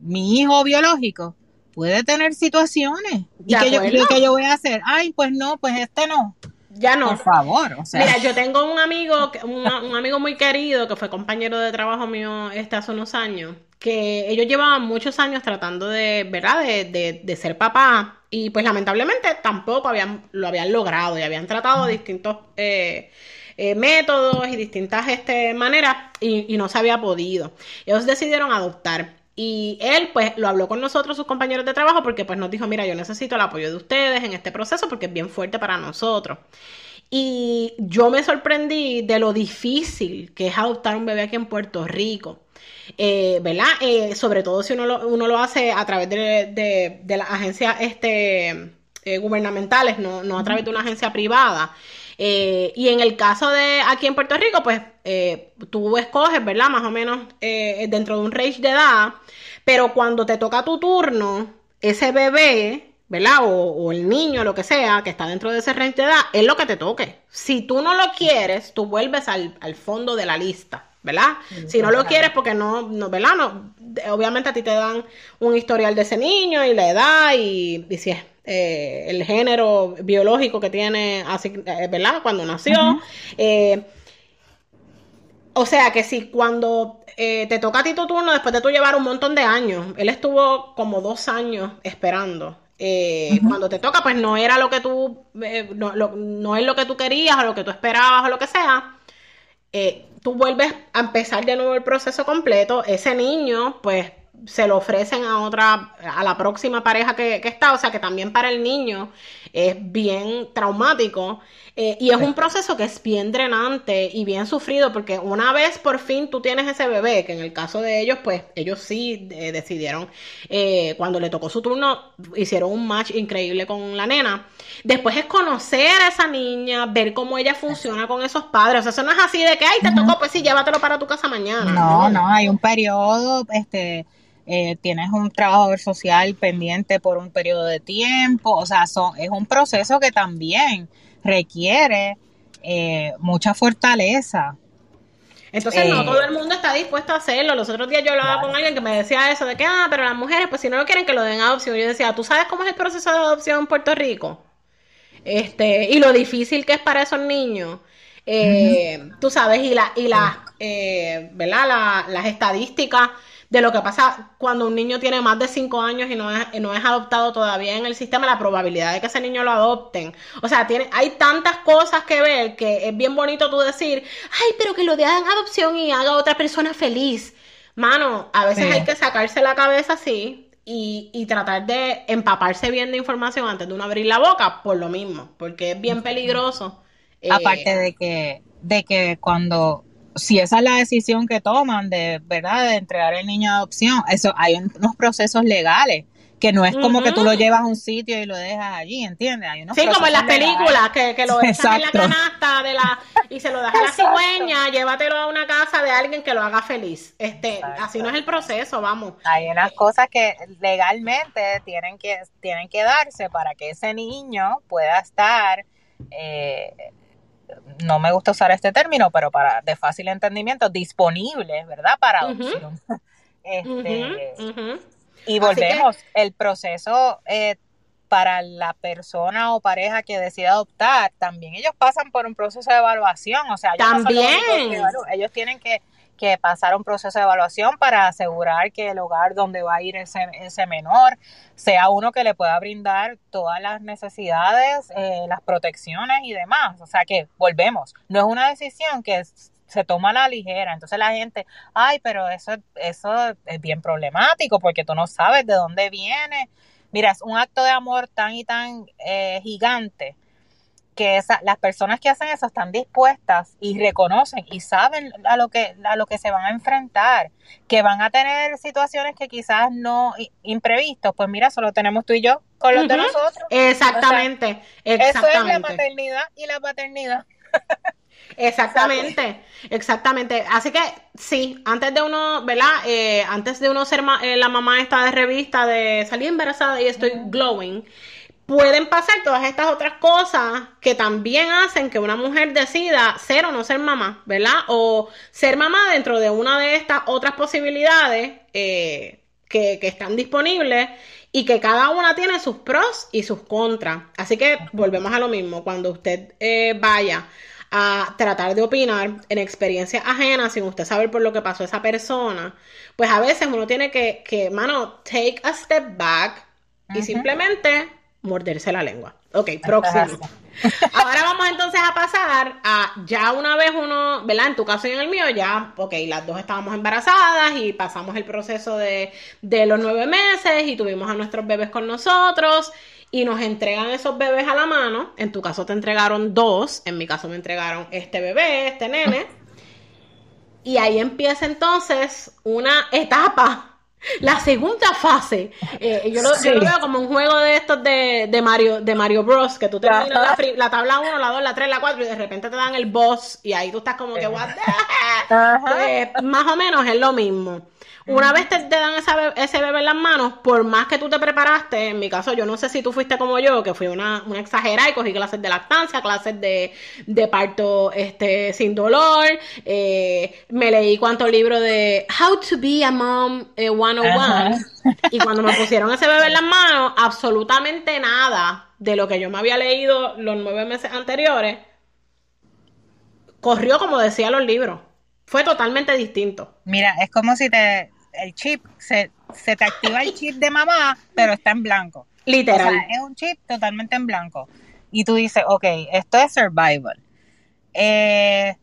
mi hijo biológico, puede tener situaciones. ¿Y que yo, que yo voy a hacer? Ay, pues no, pues este no. Ya no. Por favor, o sea. Mira, yo tengo un amigo, un, un, amigo muy querido que fue compañero de trabajo mío este hace unos años, que ellos llevaban muchos años tratando de, ¿verdad?, de, de, ser papá y pues lamentablemente tampoco habían, lo habían logrado y habían tratado distintos eh, eh, métodos y distintas este, maneras y, y no se había podido. Ellos decidieron adoptar. Y él, pues, lo habló con nosotros, sus compañeros de trabajo, porque pues nos dijo, mira, yo necesito el apoyo de ustedes en este proceso porque es bien fuerte para nosotros. Y yo me sorprendí de lo difícil que es adoptar un bebé aquí en Puerto Rico. Eh, ¿Verdad? Eh, sobre todo si uno lo, uno lo hace a través de, de, las agencias este, eh, gubernamentales, no, no a través de una agencia privada. Eh, y en el caso de aquí en Puerto Rico, pues eh, tú escoges, ¿verdad? Más o menos eh, dentro de un range de edad, pero cuando te toca tu turno, ese bebé, ¿verdad? O, el niño, lo que sea, que está dentro de ese range de edad, es lo que te toque. Si tú no lo quieres, tú vuelves al, fondo de la lista. ¿verdad? si no lo quieres porque no, no ¿verdad? No, obviamente a ti te dan un historial de ese niño y la edad y, y si es eh, el género biológico que tiene, así, eh, ¿verdad? Cuando nació. Eh, o sea que si cuando te toca a ti tu turno, después de tú llevar un montón de años, él estuvo como dos años esperando. Cuando te toca, pues no era lo que tú, no, no, es lo que tú querías o lo que tú esperabas o lo que sea. tú vuelves a empezar de nuevo el proceso completo. Ese niño, pues se lo ofrecen a otra, a la próxima pareja que, que está, o sea que también para el niño es bien traumático eh, y es un proceso que es bien drenante y bien sufrido porque una vez por fin tú tienes ese bebé, que en el caso de ellos, pues ellos sí eh, decidieron, eh, cuando le tocó su turno, hicieron un match increíble con la nena. Después es conocer a esa niña, ver cómo ella funciona con esos padres. O sea, eso no es así de que, ay, te tocó, pues sí, llévatelo para tu casa mañana. No, no, hay un periodo, este eh, tienes un trabajo social pendiente por un periodo de tiempo, o sea, son, es un proceso que también requiere eh, mucha fortaleza. Entonces no todo el mundo está dispuesto a hacerlo. Los otros días yo hablaba con alguien que me decía eso de que, ah, pero las mujeres, pues si no lo quieren que lo den adopción. Yo decía, ¿tú sabes cómo es el proceso de adopción en Puerto Rico? Este, y lo difícil que es para esos niños. Eh, Tú sabes, y, la, y la, eh, ¿verdad? las estadísticas de lo que pasa cuando un niño tiene más de 5 años y no, es, no es adoptado todavía en el sistema, la probabilidad de que ese niño lo adopten. O sea, tiene, hay tantas cosas que ver que es bien bonito tú decir, ay, pero que lo den adopción y haga otra persona feliz. Mano, a veces hay que sacarse la cabeza así y, y, tratar de empaparse bien de información antes de uno abrir la boca por lo mismo, porque es bien peligroso. Aparte de que, de que cuando si esa es la decisión que toman de verdad de entregar el niño a adopción, eso hay unos procesos legales que no es como que tú lo llevas a un sitio y lo dejas allí, ¿entiendes? Hay unos sí, como en las películas, que, que, lo echan en la canasta de la, y se lo das a la cigüeña, llévatelo a una casa de alguien que lo haga feliz. Este, así no es el proceso, vamos. Hay unas cosas que legalmente tienen que, tienen que darse para que ese niño pueda estar eh, no me gusta usar este término, pero para de fácil entendimiento, disponible, ¿verdad? Para adopción. Este, y volvemos, el proceso eh, para la persona o pareja que decide adoptar, también ellos pasan por un proceso de evaluación, o sea, también ellos tienen que que pasar un proceso de evaluación para asegurar que el hogar donde va a ir ese, ese menor sea uno que le pueda brindar todas las necesidades, eh, las protecciones y demás. O sea que volvemos, no es una decisión que se toma a la ligera. Entonces la gente, ay, pero eso, eso es bien problemático porque tú no sabes de dónde viene. Mira, es un acto de amor tan y tan eh, gigante que esa, las personas que hacen eso están dispuestas y reconocen y saben a lo que a lo que se van a enfrentar, que van a tener situaciones que quizás no imprevistos, pues mira, solo tenemos tú y yo con los de nosotros. Exactamente, Eso es la maternidad y la paternidad. Exactamente, exactamente. Así que sí, antes de uno, ¿verdad? Eh, antes de uno ser eh, la mamá esta de revista de salir embarazada y estoy glowing, pueden pasar todas estas otras cosas que también hacen que una mujer decida ser o no ser mamá, ¿verdad? O ser mamá dentro de una de estas otras posibilidades eh, que, están disponibles y que cada una tiene sus pros y sus contras. Así que volvemos a lo mismo, cuando usted eh, vaya a tratar de opinar en experiencias ajenas sin usted saber por lo que pasó esa persona, pues a veces uno tiene que, que mano, take a step back y simplemente morderse la lengua. Ok, próximo. Ahora vamos entonces a pasar a ya una vez uno, ¿verdad? En tu caso y en el mío, ya, ok, las dos estábamos embarazadas y pasamos el proceso de, de los nueve meses y tuvimos a nuestros bebés con nosotros y nos entregan esos bebés a la mano. En tu caso te entregaron dos, en mi caso me entregaron este bebé, este nene. Y ahí empieza entonces una etapa la segunda fase, eh, yo, lo, veo como un juego de estos de, de Mario de Mario Bros. Que tú terminas la, la, tabla 1, la 2, la 3, la 4 y de repente te dan el boss y ahí tú estás como que, what pues, más o menos es lo mismo. Una vez te, dan ese bebé en las manos, por más que tú te preparaste, en mi caso yo no sé si tú fuiste como yo, que fui una, una exagerada y cogí clases de lactancia, clases de, de parto este, sin dolor, eh, me leí cuántos libros de How to be a Mom 101 y cuando me pusieron ese bebé en las manos, absolutamente nada de lo que yo me había leído los nueve meses anteriores corrió como decía los libros. Fue totalmente distinto. Mira, es como si te el chip se, se te activa el chip de mamá, pero está en blanco. Literal. es un chip totalmente en blanco. Y tú dices, ok, esto es survival. Eh,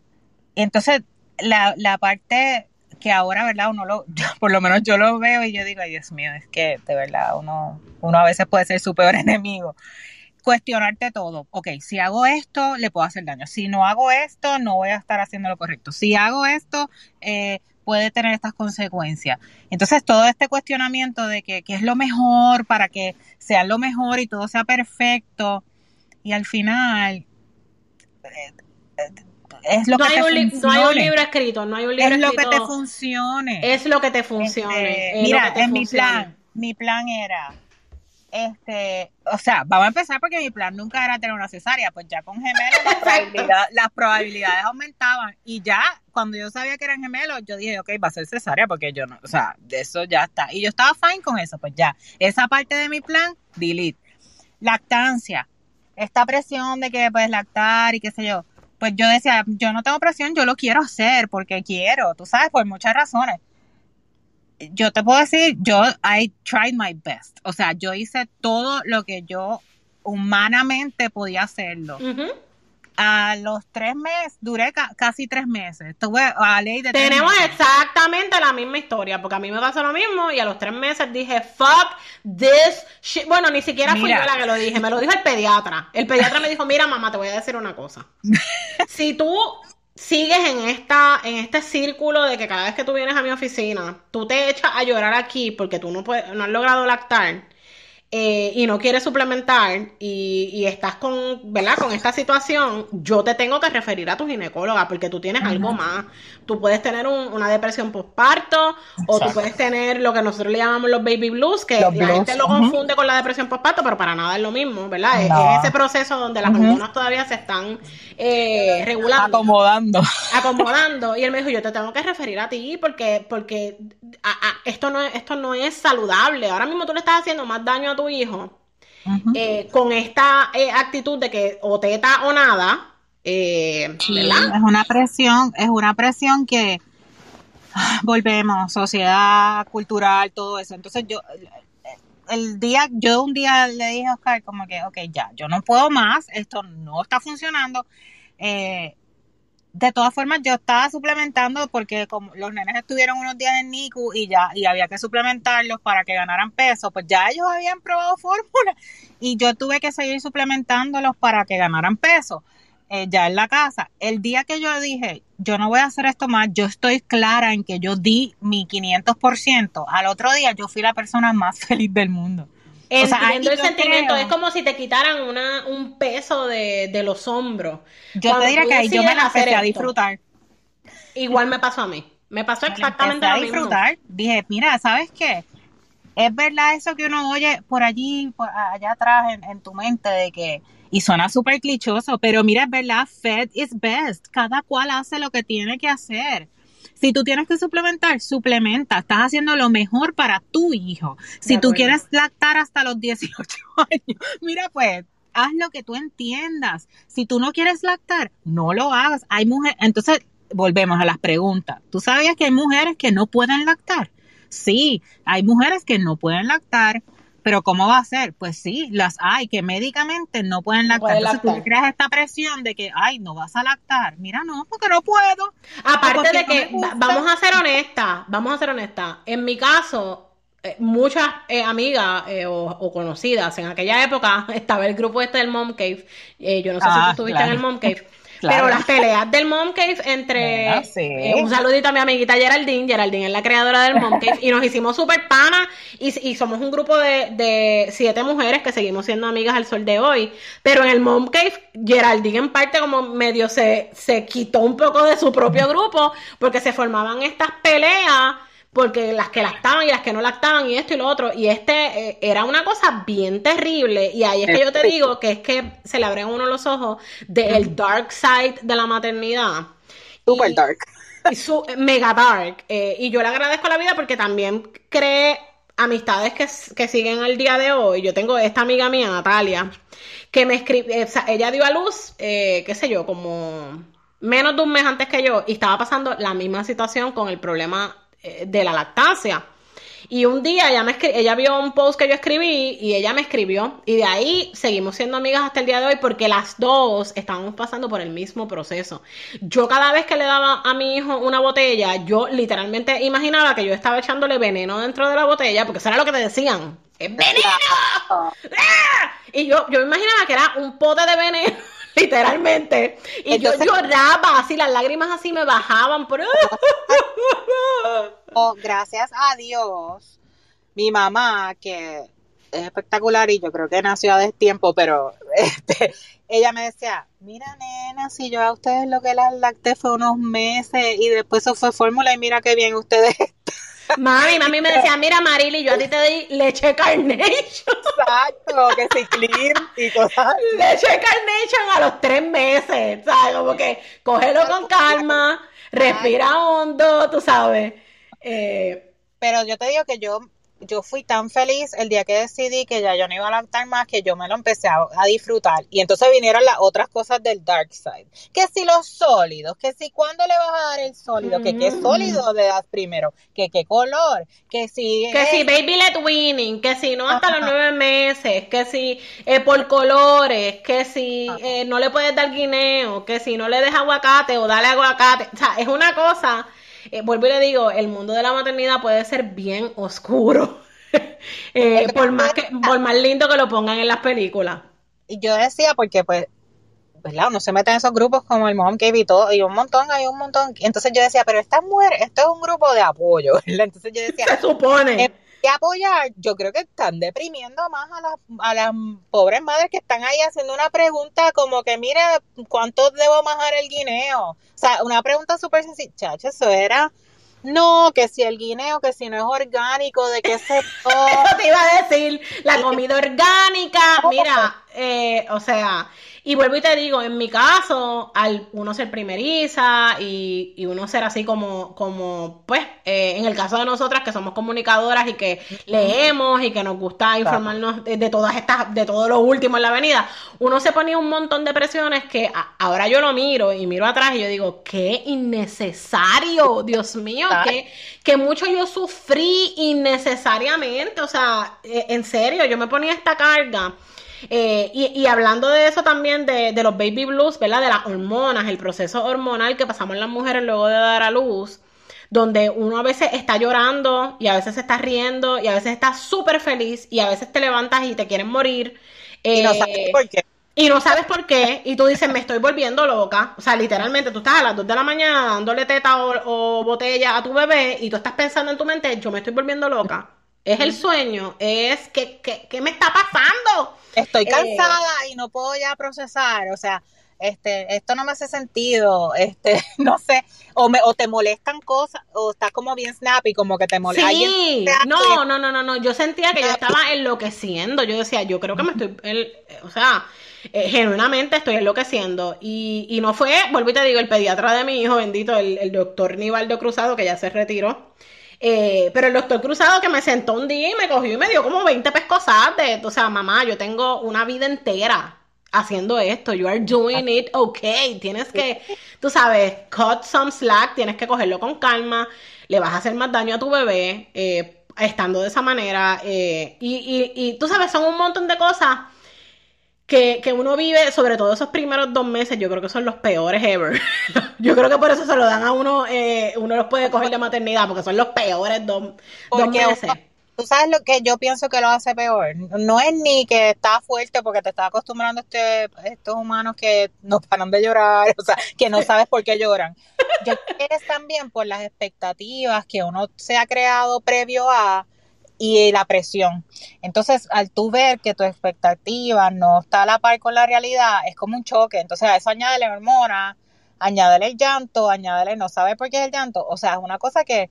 entonces, la, la parte que ahora, ¿verdad? Uno lo, por lo menos yo lo veo y yo digo, ay Dios mío, es que de verdad uno, uno a veces puede ser su peor enemigo cuestionarte todo. Ok, si hago esto, le puedo hacer daño. Si no hago esto, no voy a estar haciendo lo correcto. Si hago esto, eh, puede tener estas consecuencias. Entonces, todo este cuestionamiento de que, es lo mejor para que sea lo mejor y todo sea perfecto, y al final... Eh, es lo que te funcione. no hay un libro escrito, no hay un libro es lo que te funcione. Es lo que te funcione. Este, mira, en mi plan, mi plan era este, o sea, vamos a empezar porque mi plan nunca era tener una cesárea, pues ya con gemelos las, probabilidades aumentaban. Y ya cuando yo sabía que eran gemelos, yo dije, ok, va a ser cesárea porque yo no, o sea, de eso ya está. Y yo estaba fine con eso, pues ya, esa parte de mi plan, delete. Lactancia, esta presión de que puedes lactar y qué sé yo, pues yo decía, yo no tengo presión, yo lo quiero hacer porque quiero, tú sabes, por muchas razones yo te puedo decir, yo, I tried my best. O sea, yo hice todo lo que yo humanamente podía hacerlo. A los tres meses, duré casi tres meses. Estuve a ley de Tenemos exactamente la misma historia, porque a mí me pasó lo mismo y a los tres meses dije, fuck this shit. Bueno, ni siquiera fui yo la que lo dije, me lo dijo el pediatra. El pediatra me dijo, mira mamá, te voy a decir una cosa. si tú sigues en esta en este círculo de que cada vez que tú vienes a mi oficina, tú te echas a llorar aquí porque tú no puedes, no has logrado lactar eh, y no quieres suplementar y, estás con, ¿verdad? Con esta situación, yo te tengo que referir a tu ginecóloga porque tú tienes algo más. Tú puedes tener una depresión postparto o tú puedes tener lo que nosotros le llamamos los baby blues, que la gente lo confunde con la depresión postparto, pero para nada es lo mismo, ¿verdad? Es, ese proceso donde las hormonas todavía se están eh, regulando. Acomodando. Acomodando. Y él me dijo, yo te tengo que referir a ti porque, porque esto, no, esto no es saludable. Ahora mismo tú le estás haciendo más daño a tu hijo eh, con esta eh, actitud de que o teta o nada, eh, Es una presión, es una presión que ah, volvemos, sociedad, cultural, todo eso. Entonces yo, el día, yo un día le dije a Oscar como que, ok, ya, yo no puedo más, esto no está funcionando. Eh, de todas formas, yo estaba suplementando porque como los nenes estuvieron unos días en NICU y ya y había que suplementarlos para que ganaran peso, pues ya ellos habían probado fórmula y yo tuve que seguir suplementándolos para que ganaran peso. Eh, ya en la casa. El día que yo dije, yo no voy a hacer esto más, yo estoy clara en que yo di mi 500%, al otro día yo fui la persona más feliz del mundo. Entiendo el sentimiento, es como si te quitaran una, un peso de, de los hombros. Yo te diría que ahí yo me la empecé a disfrutar. Igual me pasó a mí. Me pasó exactamente lo a disfrutar. Dije, mira, ¿sabes qué? Es verdad eso que uno oye por allí, por allá atrás en, en tu mente de que, y suena súper clichoso, pero mira, es verdad, Fed is best. Cada cual hace lo que tiene que hacer. Si tú tienes que suplementar, suplementa. Estás haciendo lo mejor para tu hijo. Si tú quieres lactar hasta los 18 años, mira pues, haz lo que tú entiendas. Si tú no quieres lactar, no lo hagas. Hay mujeres, entonces volvemos a las preguntas. ¿Tú sabías que hay mujeres que no pueden lactar? Sí, hay mujeres que no pueden lactar pero ¿cómo va a ser? Pues sí, las hay que médicamente no pueden lactar. Entonces tú creas esta presión de que, ay, no vas a lactar. Mira, no, porque no puedo. Aparte de que, vamos a ser honestas, vamos a ser honestas. En mi caso, eh, muchas eh, amigas eh, o, conocidas en aquella época estaba el grupo este del Mom Cave. yo no sé si tú ah, estuviste en el Mom Cave. Pero las peleas del Mom Cave entre. Eh, un saludito a mi amiguita Geraldine. Geraldine es la creadora del Mom Cave. y nos hicimos súper pana. Y, somos un grupo de, siete mujeres que seguimos siendo amigas al sol de hoy. Pero en el Mom Cave, Geraldine en parte como medio se, se quitó un poco de su propio grupo. Porque se formaban estas peleas porque las que lactaban y las que no lactaban y esto y lo otro, y este eh, era una cosa bien terrible, y ahí es que yo te digo que es que se le abren uno los ojos del dark side de la maternidad. Super dark. Y su, mega dark. Eh, y yo le agradezco la vida porque también cree amistades que, que, siguen al día de hoy. Yo tengo esta amiga mía, Natalia, que me escribe, eh, ella dio a luz, qué sé yo, como menos de un mes antes que yo, y estaba pasando la misma situación con el problema eh, de la lactancia. Y un día ella, me ella vio un post que yo escribí y ella me escribió. Y de ahí seguimos siendo amigas hasta el día de hoy porque las dos estábamos pasando por el mismo proceso. Yo cada vez que le daba a mi hijo una botella, yo literalmente imaginaba que yo estaba echándole veneno dentro de la botella porque eso era lo que te decían. ¡Es veneno! ¡Ah! Y yo, yo imaginaba que era un pote de veneno literalmente. Y yo lloraba, así las lágrimas así me bajaban. Pero... Oh, gracias a Dios, mi mamá, que es espectacular y yo creo que nació a destiempo, pero este, ella me decía, mira nena, si yo a ustedes lo que las lacté fue unos meses y después eso fue fórmula y mira qué bien ustedes Mami, mami me decía, mira Marily, yo a ti te di leche Carnation. Exacto, que si clear y cosas. Leche Carnation a los tres meses, ¿sabes? Como que cógelo con calma, respira hondo, tú sabes. Eh, Pero yo te digo que yo yo fui tan feliz el día que decidí que ya yo no iba a lactar más que yo me lo empecé a, disfrutar. Y entonces vinieron las otras cosas del dark side. Que si los sólidos, que si cuándo le vas a dar el sólido, que qué sólido le das primero, que qué color, que si... Que si baby let winning, que si no hasta los nueve meses, que si eh, por colores, que si eh, no le puedes dar guineo, que si no le des aguacate o dale aguacate. O sea, es una cosa eh, vuelvo y le digo, el mundo de la maternidad puede ser bien oscuro. Eh, por más que, por más lindo que lo pongan en las películas. Y yo decía, porque pues, ¿verdad? Uno se mete en esos grupos como el Mom Cave y todo, y un montón, hay un montón. Entonces yo decía, pero estas mujeres, esto es un grupo de apoyo, Entonces yo decía, se supone apoyar, yo creo que están deprimiendo más a las, a las pobres madres que están ahí haciendo una pregunta como que, mire, ¿cuánto debo bajar el guineo? O sea, una pregunta súper sencilla, chacho, eso era... No, que si el guineo, que si no es orgánico, de qué se... Eso te iba a decir, la comida orgánica, mira, eh, o sea, y vuelvo y te digo, en mi caso, al uno ser primeriza y, y uno ser así como, como pues, eh, en el caso de nosotras que somos comunicadoras y que leemos y que nos gusta informarnos de, todas estas, de todo lo último en la avenida, uno se ponía un montón de presiones que ahora yo lo miro y miro atrás y yo digo, qué innecesario, Dios mío, que, que mucho yo sufrí innecesariamente, o sea, eh, en serio, yo me ponía esta carga eh, y, hablando de eso también, de, los baby blues, ¿verdad? De las hormonas, el proceso hormonal que pasamos las mujeres luego de dar a luz, donde uno a veces está llorando y a veces se está riendo y a veces está súper feliz y a veces te levantas y te quieren morir. y no sabes eh, por qué. Y no sabes por qué, y tú dices, me estoy volviendo loca. O sea, literalmente, tú estás a las 2 de la mañana dándole teta o botella a tu bebé y tú estás pensando en tu mente, yo me estoy volviendo loca es el sueño, es que, que, me está pasando. Estoy eh, cansada y no puedo ya procesar, o sea, este, esto no me hace sentido, este, no sé, o me, o te molestan cosas, o estás como bien snappy, como que te molesta. Sí, no, no, no, no, no, yo sentía que yo estaba enloqueciendo, yo decía, yo creo que me estoy, o sea, eh, genuinamente estoy enloqueciendo. Y, y no fue, vuelvo y te digo, el pediatra de mi hijo, bendito, el, el doctor Nivaldo Cruzado, que ya se retiró. Eh, pero el doctor Cruzado que me sentó un día y me cogió y me dio como 20 pescosas de, o sea, mamá, yo tengo una vida entera haciendo esto, you are doing it okay, tienes que, tú sabes, cut some slack, tienes que cogerlo con calma, le vas a hacer más daño a tu bebé eh, estando de esa manera, eh, y, y, y tú sabes, son un montón de cosas que, que, uno vive, sobre todo esos primeros dos meses, yo creo que son los peores ever. yo creo que por eso se lo dan a uno, eh, uno los puede coger de maternidad, porque son los peores dos, meses. Tú sabes lo que yo pienso que lo hace peor. No es ni que está fuerte porque te está acostumbrando a este, estos humanos que no paran de llorar, o sea, que no sabes por qué lloran. Yo creo que es también por las expectativas que uno se ha creado previo a y la presión. Entonces, al tú ver que tu expectativa no está a la par con la realidad, es como un choque. Entonces, a eso añádele hormona, añádele el llanto, añádele no sabe por qué es el llanto. O sea, es una cosa que,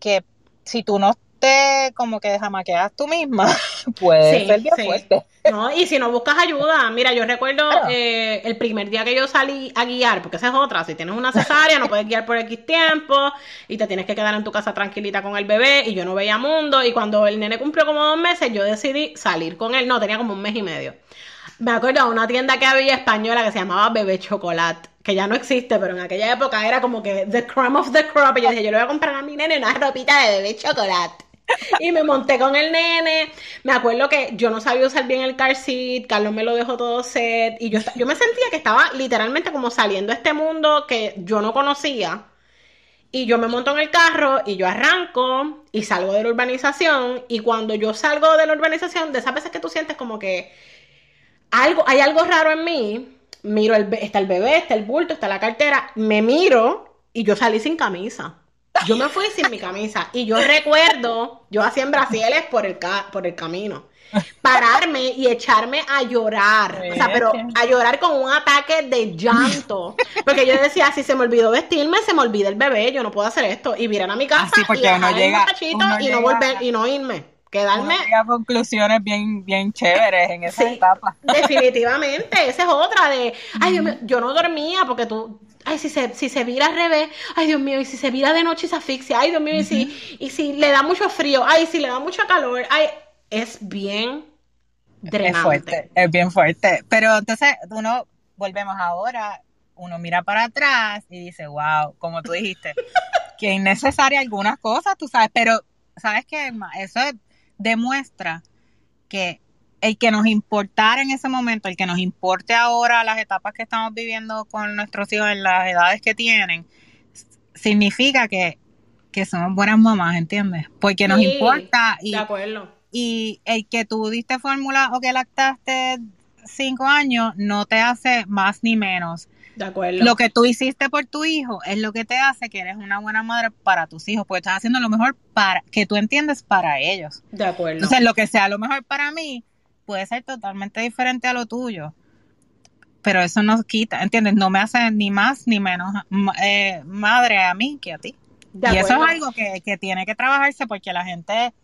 que si tú no te como que jamaqueas tú misma, puede ser bien fuerte. No, y si no buscas ayuda, mira, yo recuerdo eh, el primer día que yo salí a guiar, porque esa es otra, si tienes una cesárea no puedes guiar por X tiempo y te tienes que quedar en tu casa tranquilita con el bebé y yo no veía mundo y cuando el nene cumplió como dos meses yo decidí salir con él, no, tenía como un mes y medio. Me acuerdo de una tienda que había española que se llamaba Bebé Chocolate que ya no existe, pero en aquella época era como que the crumb of the crop. Y yo dije, yo le voy a comprar a mi nene una ropita de bebé chocolate. y me monté con el nene. Me acuerdo que yo no sabía usar bien el car seat, Carlos me lo dejó todo set y yo, yo me sentía que estaba literalmente como saliendo a este mundo que yo no conocía. Y yo me monto en el carro y yo arranco y salgo de la urbanización y cuando yo salgo de la urbanización, de esas veces que tú sientes como que algo, hay algo raro en mí, miro, el, está el bebé, está el bulto, está la cartera, me miro y yo salí sin camisa. Yo me fui sin mi camisa. Y yo recuerdo, yo hacía en brasiles por el, por el camino, pararme y echarme a llorar, o sea, pero a llorar con un ataque de llanto, porque yo decía, si se me olvidó vestirme, se me olvida el bebé, yo no puedo hacer esto, y virar a mi casa y dejar llega, y no volver y no irme. Quedarme. a conclusiones bien, bien chéveres en esa etapa. Definitivamente, esa es otra de, ay Dios mío, yo no dormía porque tú, ay, si se, si se vira al revés, ay Dios mío, y si se vira de noche y se asfixia, ay Dios mío, y, si, y si le da mucho frío, ay, si le da mucho calor, ay, es bien drenante. Es fuerte, es bien fuerte. Pero entonces uno, volvemos ahora, uno mira para atrás y dice, wow, como tú dijiste, que es necesaria algunas cosas, tú sabes, pero ¿sabes qué? Eso es demuestra que el que nos importara en ese momento, el que nos importe ahora las etapas que estamos viviendo con nuestros hijos en las edades que tienen, significa que, somos buenas mamás, ¿entiendes? Porque nos importa y, y el que tú diste fórmula o que lactaste cinco años no te hace más ni menos. De acuerdo. Lo que tú hiciste por tu hijo es lo que te hace que eres una buena madre para tus hijos, porque estás haciendo lo mejor para que tú entiendes para ellos. De acuerdo. Entonces, lo que sea lo mejor para mí puede ser totalmente diferente a lo tuyo. Pero eso nos quita, ¿entiendes? No me hace ni más ni menos eh, madre a mí que a ti. y eso es algo que, que tiene que trabajarse porque la gente,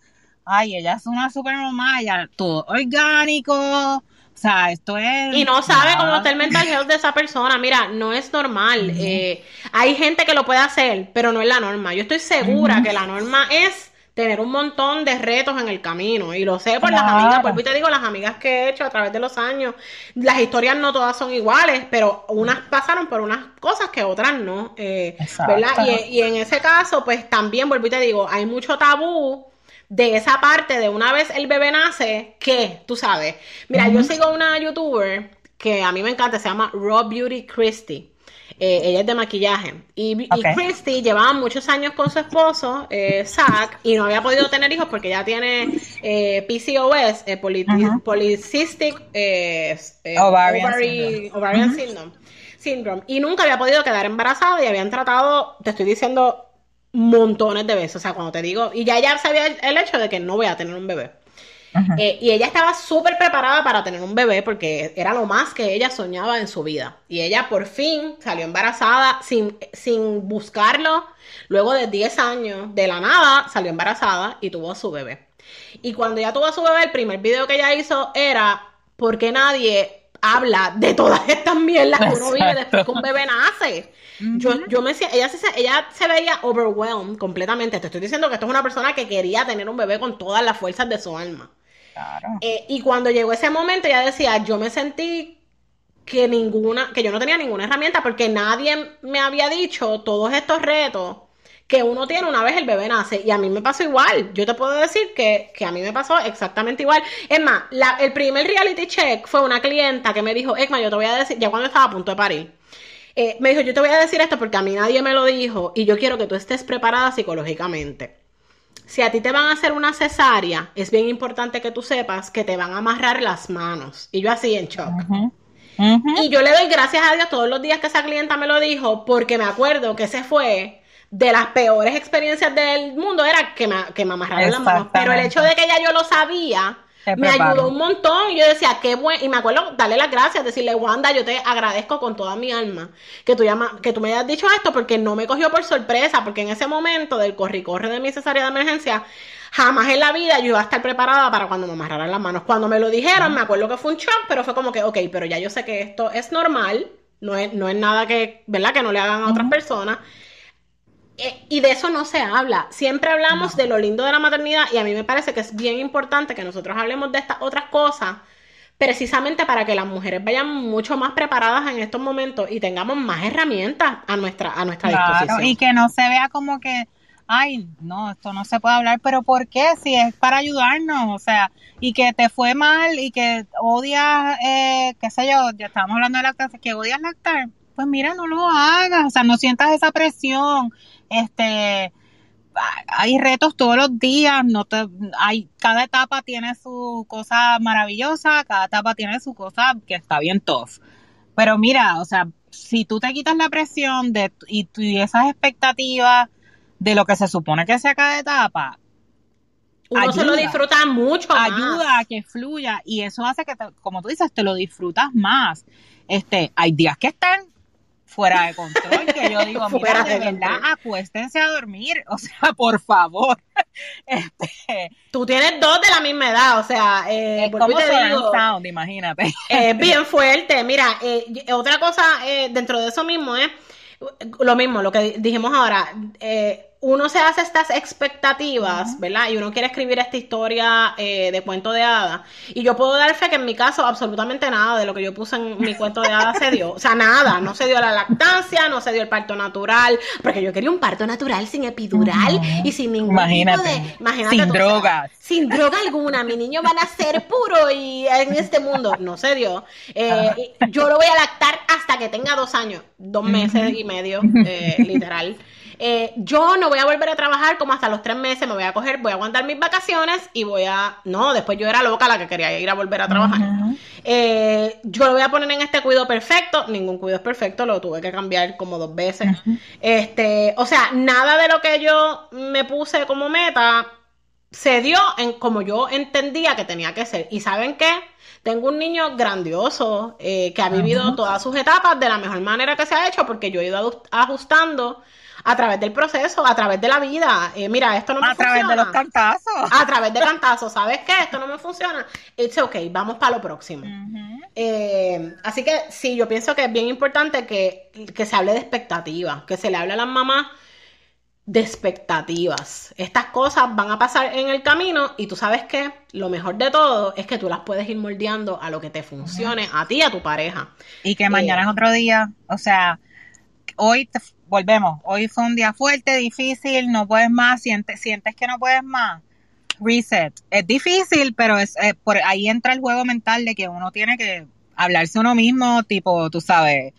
ay, ella es una super mamá, ya todo orgánico, o sea, esto es... Y no sabe cómo está el mental health de esa persona. Mira, no es normal. eh, hay gente que lo puede hacer, pero no es la norma. Yo estoy segura que la norma es tener un montón de retos en el camino. Y lo sé por las amigas, por te digo, las amigas que he hecho a través de los años, las historias no todas son iguales, pero unas pasaron por unas cosas que otras no. Eh, ¿Verdad? Y, y, en ese caso, pues también, vuelvo y te digo, hay mucho tabú de esa parte de una vez el bebé nace, que tú sabes. Mira, yo sigo una youtuber que a mí me encanta, se llama Raw Beauty Christie. Eh, ella es de maquillaje. Y, Christy llevaba muchos años con su esposo, eh, Zach, y no había podido tener hijos porque ya tiene eh, PCOS, eh, Polycystic Ovarian, syndrome. Y nunca había podido quedar embarazada y habían tratado, te estoy diciendo, montones de veces. O sea, cuando te digo, y ya ella sabía el, hecho de que no voy a tener un bebé. Eh, y ella estaba súper preparada para tener un bebé porque era lo más que ella soñaba en su vida. Y ella por fin salió embarazada sin, sin buscarlo. Luego de 10 años, de la nada, salió embarazada y tuvo a su bebé. Y cuando ella tuvo a su bebé, el primer video que ella hizo era ¿por qué nadie habla de todas estas mierdas que uno vive después que un bebé nace. Yo, yo me ella se, ella se veía overwhelmed completamente. Te estoy diciendo que esto es una persona que quería tener un bebé con todas las fuerzas de su alma. Eh, y cuando llegó ese momento, ella decía, yo me sentí que ninguna, que yo no tenía ninguna herramienta porque nadie me había dicho todos estos retos que uno tiene una vez el bebé nace. Y a mí me pasó igual. Yo te puedo decir que, a mí me pasó exactamente igual. Es más, el primer reality check fue una clienta que me dijo, Ekma, yo te voy a decir, ya cuando estaba a punto de parir. Eh, me dijo, yo te voy a decir esto porque a mí nadie me lo dijo y yo quiero que tú estés preparada psicológicamente. Si a ti te van a hacer una cesárea, es bien importante que tú sepas que te van a amarrar las manos. Y yo así en shock. Y yo le doy gracias a Dios todos los días que esa clienta me lo dijo, porque me acuerdo que se fue de las peores experiencias del mundo era que me, que me amarraron las manos. Pero el hecho de que ya yo lo sabía, me ayudó un montón. Y yo decía, qué bueno. Y me acuerdo darle las gracias, decirle, Wanda, yo te agradezco con toda mi alma que tú, llama, que tú me hayas dicho esto porque no me cogió por sorpresa. Porque en ese momento del corri-corre de mi cesárea de emergencia, jamás en la vida yo iba a estar preparada para cuando me amarraran las manos. Cuando me lo dijeron, me acuerdo que fue un shock, pero fue como que, ok, pero ya yo sé que esto es normal. No es, no es nada que, ¿verdad? Que no le hagan a otras personas. Eh, y de eso no se habla. Siempre hablamos de lo lindo de la maternidad y a mí me parece que es bien importante que nosotros hablemos de estas otras cosas precisamente para que las mujeres vayan mucho más preparadas en estos momentos y tengamos más herramientas a nuestra, a nuestra disposición. Y que no se vea como que, ay, no, esto no se puede hablar, pero ¿por qué? Si es para ayudarnos, o sea, y que te fue mal y que odias, eh, qué sé yo, ya estábamos hablando de lactancia, que odias lactar, pues mira, no lo hagas, o sea, no sientas esa presión este, hay retos todos los días, no te, hay, cada etapa tiene su cosa maravillosa, cada etapa tiene su cosa que está bien tough. Pero mira, o sea, si tú te quitas la presión de, y, y esas expectativas de lo que se supone que sea cada etapa, uno se lo disfruta mucho más. Ayuda a que fluya y eso hace que, como tú dices, te lo disfrutas más. Este, hay días que están fuera de control, que yo digo, mira, de, verdad, acuéstense a dormir, o sea, por favor. Este, Tú tienes dos de la misma edad, o sea, eh, como te digo, sound, imagínate. Es bien fuerte. Mira, eh, otra cosa eh, dentro de eso mismo es lo mismo, lo que dijimos ahora. Eh, uno se hace estas expectativas, ¿verdad? Y uno quiere escribir esta historia eh, de cuento de hadas. Y yo puedo dar fe que en mi caso absolutamente nada de lo que yo puse en mi cuento de hadas se dio. O sea, nada. No se dio la lactancia, no se dio el parto natural. Porque yo quería un parto natural sin epidural y sin ningún imagínate, de... Imagínate sin drogas. sin droga alguna. Mi niño va a ser puro y en este mundo. No se dio. Eh, yo lo voy a lactar hasta que tenga dos años. Dos meses y medio, eh, literal. Eh, yo no voy a volver a trabajar como hasta los tres meses, me voy a coger, voy a aguantar mis vacaciones y voy a... No, después yo era loca la que quería ir a volver a trabajar. Eh, yo lo voy a poner en este cuido perfecto, ningún cuido es perfecto, lo tuve que cambiar como dos veces. Este, o sea, nada de lo que yo me puse como meta se dio en como yo entendía que tenía que ser. ¿Y saben qué? Tengo un niño grandioso eh, que ha vivido todas sus etapas de la mejor manera que se ha hecho porque yo he ido ajustando a través del proceso, a través de la vida. Eh, mira, esto no me funciona. A través de los cantazos. A través de cantazos. ¿Sabes qué? Esto no me funciona. It's okay, vamos para lo próximo. Eh, así que sí, yo pienso que es bien importante que, se hable de expectativas, que se le hable a las mamás de expectativas. Estas cosas van a pasar en el camino y tú sabes que lo mejor de todo es que tú las puedes ir moldeando a lo que te funcione, a ti, a tu pareja. Y que mañana eh, es otro día, o sea, hoy te, volvemos, hoy fue un día fuerte, difícil, no puedes más, sientes, sientes que no puedes más, reset. Es difícil, pero es, eh, por ahí entra el juego mental de que uno tiene que hablarse uno mismo, tipo, tú sabes,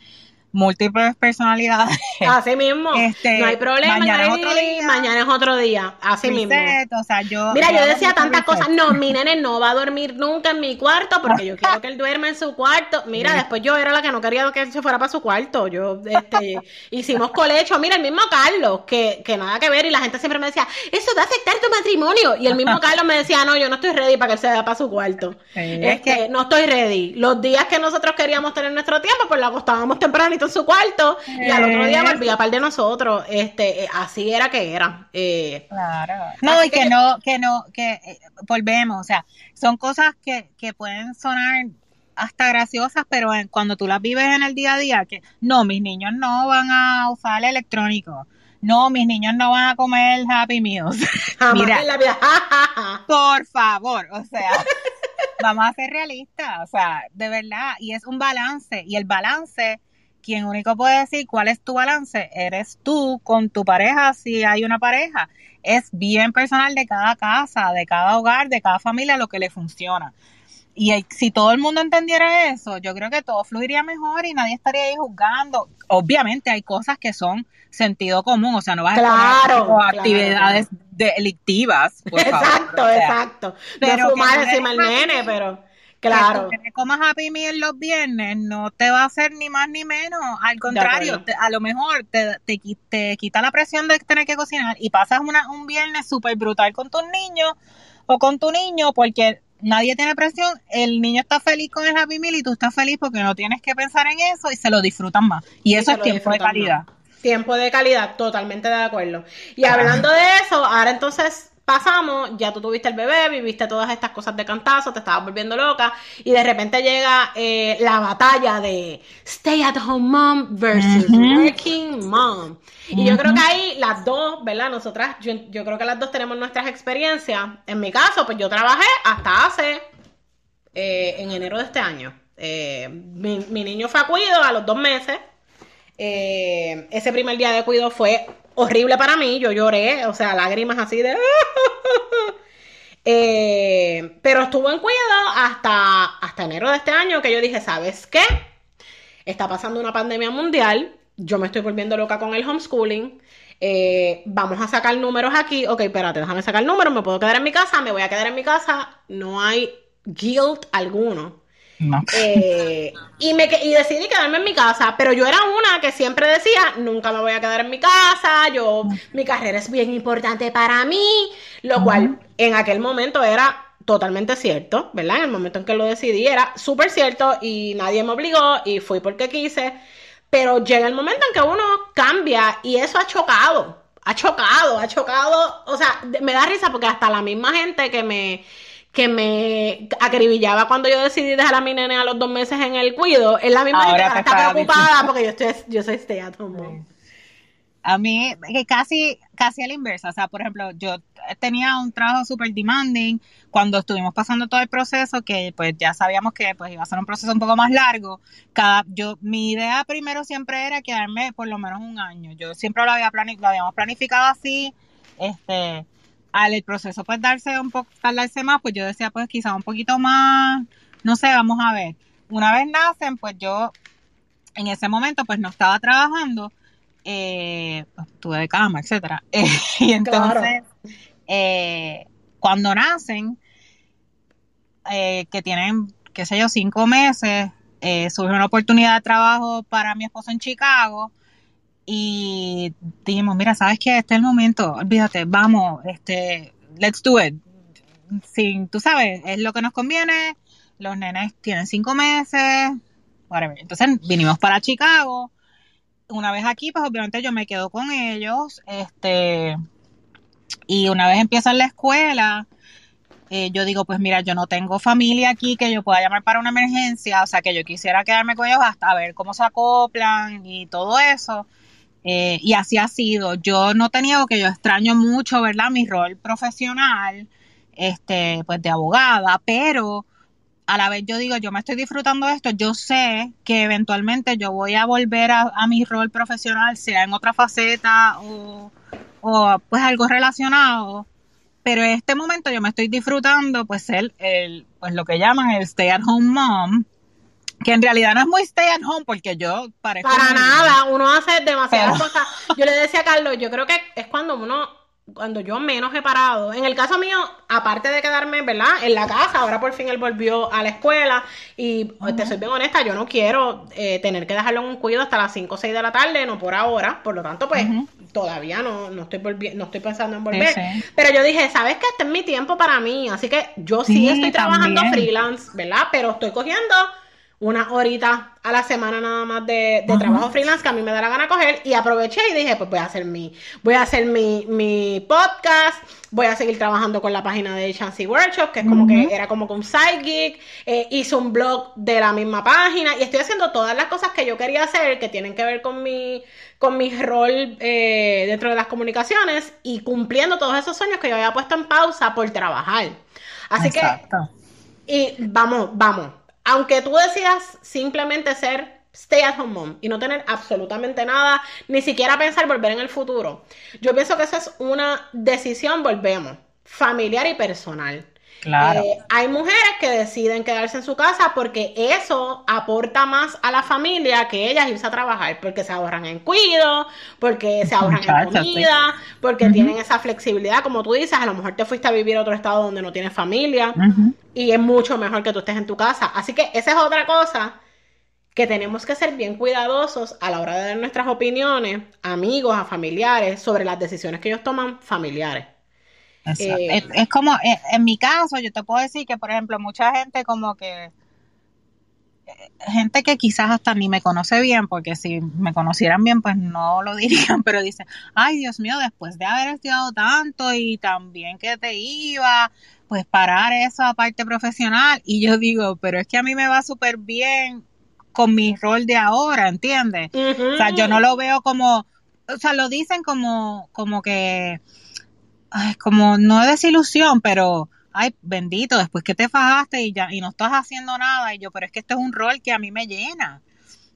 múltiples personalidades. Así mismo. Este, no hay problema. Mañana es otro día. Mañana es otro día. Así mismo. O sea, yo, Mira, yo decía tantas cosas. No, mi nene no va a dormir nunca en mi cuarto porque yo quiero que él duerma en su cuarto. Mira, después yo era la que no quería que él se fuera para su cuarto. Yo, este, hicimos colecho. Mira, el mismo Carlos, que, que nada que ver. Y la gente siempre me decía, eso va a afectar tu matrimonio. Y el mismo Carlos me decía, no, yo no estoy ready para que él se vaya para su cuarto. es que... Este, no estoy ready. Los días que nosotros queríamos tener nuestro tiempo, pues lo acostábamos tempranito en su cuarto y al otro día volvía a par de nosotros. Este, eh, así era que era. Eh, claro. No, y que, no, que no, que eh, volvemos, o sea, son cosas que, que pueden sonar hasta graciosas, pero cuando tú las vives en el día a día, que no, mis niños no van a usar el electrónico. No, mis niños no van a comer Happy Meals. Mira, la vida. por favor, o sea, vamos a ser realistas, o sea, de verdad, y es un balance, y el balance, quien único puede decir cuál es tu balance, eres tú con tu pareja, si hay una pareja, es bien personal de cada casa, de cada hogar, de cada familia, lo que le funciona. Y si todo el mundo entendiera eso, yo creo que todo fluiría mejor y nadie estaría ahí juzgando. Obviamente hay cosas que son sentido común, o sea, no vas a actividades delictivas. exacto, exacto. Pero fumar encima el nene, pero claro. Que, comas Happy Meal los viernes no te va a hacer ni más ni menos. Al contrario, a lo mejor te, te, quita la presión de tener que cocinar y pasas una, un viernes súper brutal con tus niños o con tu niño porque nadie tiene presión, el niño está feliz con el Happy Meal y tú estás feliz porque no tienes que pensar en eso y se lo disfrutan más. Y, eso es tiempo de calidad. Tiempo de calidad, totalmente de acuerdo. Y hablando de eso, ahora entonces pasamos, ya tú tuviste el bebé, viviste todas estas cosas de cantazo, te estabas volviendo loca y de repente llega eh, la batalla de stay at home mom versus working mom. Y yo creo que ahí las dos, ¿verdad? Nosotras, yo, creo que las dos tenemos nuestras experiencias. En mi caso, pues yo trabajé hasta hace, eh, en enero de este año. Eh, mi, niño fue a cuido a los dos meses. Ese primer día de cuido fue horrible para mí, yo lloré, o sea, lágrimas así de... Eh, pero estuvo en cuidado hasta, hasta enero de este año que yo dije, ¿sabes qué? Está pasando una pandemia mundial, yo me estoy volviendo loca con el homeschooling, eh, vamos a sacar números aquí, ok, espérate, déjame sacar números, me puedo quedar en mi casa, me voy a quedar en mi casa, no hay guilt alguno Eh, y, me, y decidí quedarme en mi casa, pero yo era una que siempre decía, nunca me voy a quedar en mi casa, yo, mi carrera es bien importante para mí, lo cual en aquel momento era totalmente cierto, ¿verdad? En el momento en que lo decidí era súper cierto y nadie me obligó y fui porque quise, pero llega el momento en que uno cambia y eso ha chocado, ha chocado, ha chocado, o sea, me da risa porque hasta la misma gente que me que me acribillaba cuando yo decidí dejar a mi nene a los dos meses en el cuido, es la misma gente que está preocupada porque yo estoy, yo soy stay at home. A mí, casi, casi a la inversa. O sea, por ejemplo, yo tenía un trabajo súper demanding cuando estuvimos pasando todo el proceso, que pues ya sabíamos que pues iba a ser un proceso un poco más largo. Cada, yo, mi idea primero siempre era quedarme por lo menos un año. Yo siempre lo, había lo habíamos planificado así. Este, al el proceso pues darse un poco, tardarse más, pues yo decía pues quizá un poquito más, no sé, vamos a ver. Una vez nacen, pues yo en ese momento pues no estaba trabajando eh, tuve de cama, etcétera. y entonces, eh, cuando nacen, eh, que tienen, qué sé yo, cinco meses, eh, surge una oportunidad de trabajo para mi esposo en Chicago y dijimos, mira, ¿sabes qué? Este es el momento, olvídate, vamos, este, let's do it. Sin, tú sabes, es lo que nos conviene, los nenes tienen cinco meses, whatever. Entonces vinimos para Chicago una vez aquí, pues obviamente yo me quedo con ellos, este, y una vez empiezan la escuela, eh, yo digo, pues mira, yo no tengo familia aquí que yo pueda llamar para una emergencia, o sea, que yo quisiera quedarme con ellos hasta ver cómo se acoplan y todo eso. Eh, y así ha sido. Yo no he tenido que yo extraño mucho, ¿verdad? Mi rol profesional, este, pues de abogada, pero a la vez yo digo, yo me estoy disfrutando de esto, yo sé que eventualmente yo voy a volver a, mi rol profesional, sea en otra faceta o, pues algo relacionado, pero en este momento yo me estoy disfrutando pues el, el pues lo que llaman el stay at home mom, que en realidad no es muy stay at home porque yo parezco para nada uno hace demasiadas cosas yo le decía a Carlos yo creo que es cuando uno cuando yo menos he parado. En el caso mío, aparte de quedarme, ¿verdad? En la casa, ahora por fin él volvió a la escuela y te soy bien honesta, yo no quiero eh, tener que dejarlo en un cuido hasta las 5 o 6 de la tarde, no por ahora, por lo tanto, pues todavía no, no, estoy no estoy pensando en volver. Pero yo dije, ¿sabes qué? Este es mi tiempo para mí, así que yo sí, estoy trabajando freelance, ¿verdad? Pero estoy cogiendo una horita a la semana nada más de, trabajo freelance que a mí me da la gana coger y aproveché y dije, pues voy a hacer mi, voy a hacer mi, mi podcast, voy a seguir trabajando con la página de Chansey Workshop, que es como que era como un side gig, eh, hice un blog de la misma página y estoy haciendo todas las cosas que yo quería hacer que tienen que ver con mi, con mi rol eh, dentro de las comunicaciones y cumpliendo todos esos sueños que yo había puesto en pausa por trabajar. Así que, y vamos, vamos aunque tú decidas simplemente ser stay at home mom y no tener absolutamente nada, ni siquiera pensar volver en el futuro, yo pienso que esa es una decisión, volvemos, familiar y personal. Claro. Eh, hay mujeres que deciden quedarse en su casa porque eso aporta más a la familia que ellas irse a trabajar, porque se ahorran en cuido, porque se ahorran en comida, porque tienen esa flexibilidad, como tú dices, a lo mejor te fuiste a vivir a otro estado donde no tienes familia y es mucho mejor que tú estés en tu casa. Así que esa es otra cosa que tenemos que ser bien cuidadosos a la hora de dar nuestras opiniones, amigos, a familiares, sobre las decisiones que ellos toman familiares. Eh, es, como, eh, en, mi caso, yo te puedo decir que, por ejemplo, mucha gente como que, eh, gente que quizás hasta ni me conoce bien, porque si me conocieran bien, pues no lo dirían, pero dicen, ay Dios mío, después de haber estudiado tanto y también que te iba, pues parar esa parte profesional. Y yo digo, pero es que a mí me va súper bien con mi rol de ahora, ¿entiendes? O sea, yo no lo veo como, o sea, lo dicen como, como que ay, como no desilusión, pero ay, bendito, después que te fajaste y ya y no estás haciendo nada y yo, pero es que este es un rol que a mí me llena.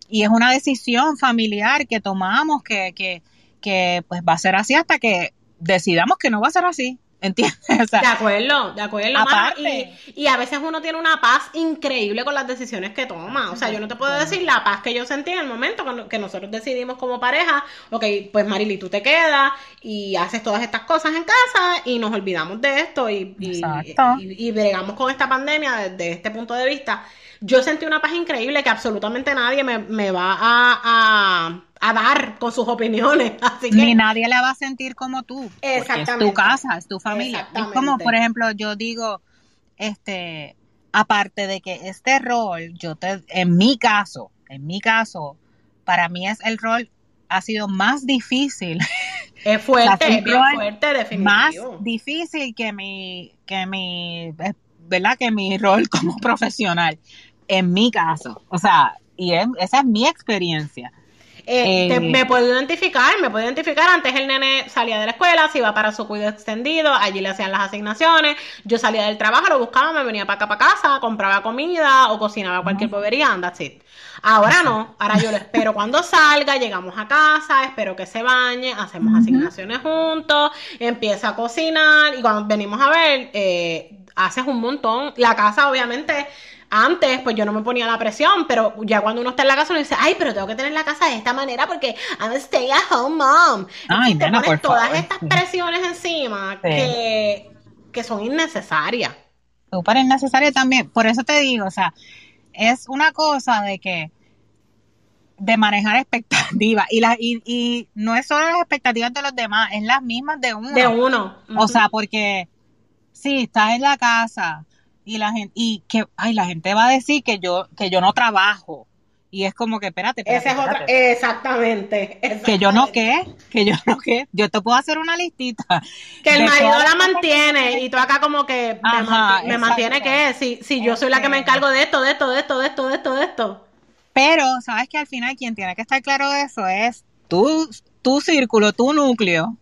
Y es una decisión familiar que tomamos que que que pues va a ser así hasta que decidamos que no va a ser así. ¿Entiendes? de acuerdo, de acuerdo. Aparte, y, a veces uno tiene una paz increíble con las decisiones que toma. O sea, yo no te puedo decir la paz que yo sentí en el momento que nosotros decidimos como pareja, ok, pues Marily, tú te quedas y haces todas estas cosas en casa y nos olvidamos de esto y, y, y bregamos con esta pandemia desde este punto de vista. Yo sentí una paz increíble que absolutamente nadie me, va a, dar con sus opiniones. Así que... Ni nadie la va a sentir como tú. Exactamente. Es tu casa, es tu familia. Es como, por ejemplo, yo digo, este, aparte de que este rol, yo te, en mi caso, en mi caso, para mí es el rol ha sido más difícil. Es fuerte, es fuerte. Más difícil que mi, que mi, ¿verdad? Que mi rol como profesional en mi caso. O sea, y esa es mi experiencia. Eh, eh, me puedo identificar, me puedo identificar. Antes el nene salía de la escuela, se iba para su cuidado extendido, allí le hacían las asignaciones. Yo salía del trabajo, lo buscaba, me venía para acá para casa, compraba comida o cocinaba cualquier bobería, anda así. Ahora no, ahora yo lo espero cuando salga, llegamos a casa, espero que se bañe, hacemos asignaciones juntos, empieza a cocinar y cuando venimos a ver, eh, haces un montón. La casa obviamente antes, pues yo no me ponía la presión, pero ya cuando uno está en la casa uno dice, ay, pero tengo que tener la casa de esta manera porque I'm a stay at home mom. Ay, te pones todas estas presiones encima que, que son innecesarias. Súper innecesarias también. Por eso te digo, o sea, es una cosa de que de manejar expectativas y, la, y, y no es solo las expectativas de los demás, es las mismas de uno. De uno. O sea, porque si estás en la casa, y la gente y que ay la gente va a decir que yo que yo no trabajo. Y es como que espérate, espérate, Ese es otra, exactamente, que yo no qué que yo no qué yo te puedo hacer una listita que el marido la mantiene y tú acá como que me, mantiene que si si yo soy la que me encargo de esto de esto de esto de esto de esto de esto. Pero sabes que al final quien tiene que estar claro de eso es tu tu círculo tu núcleo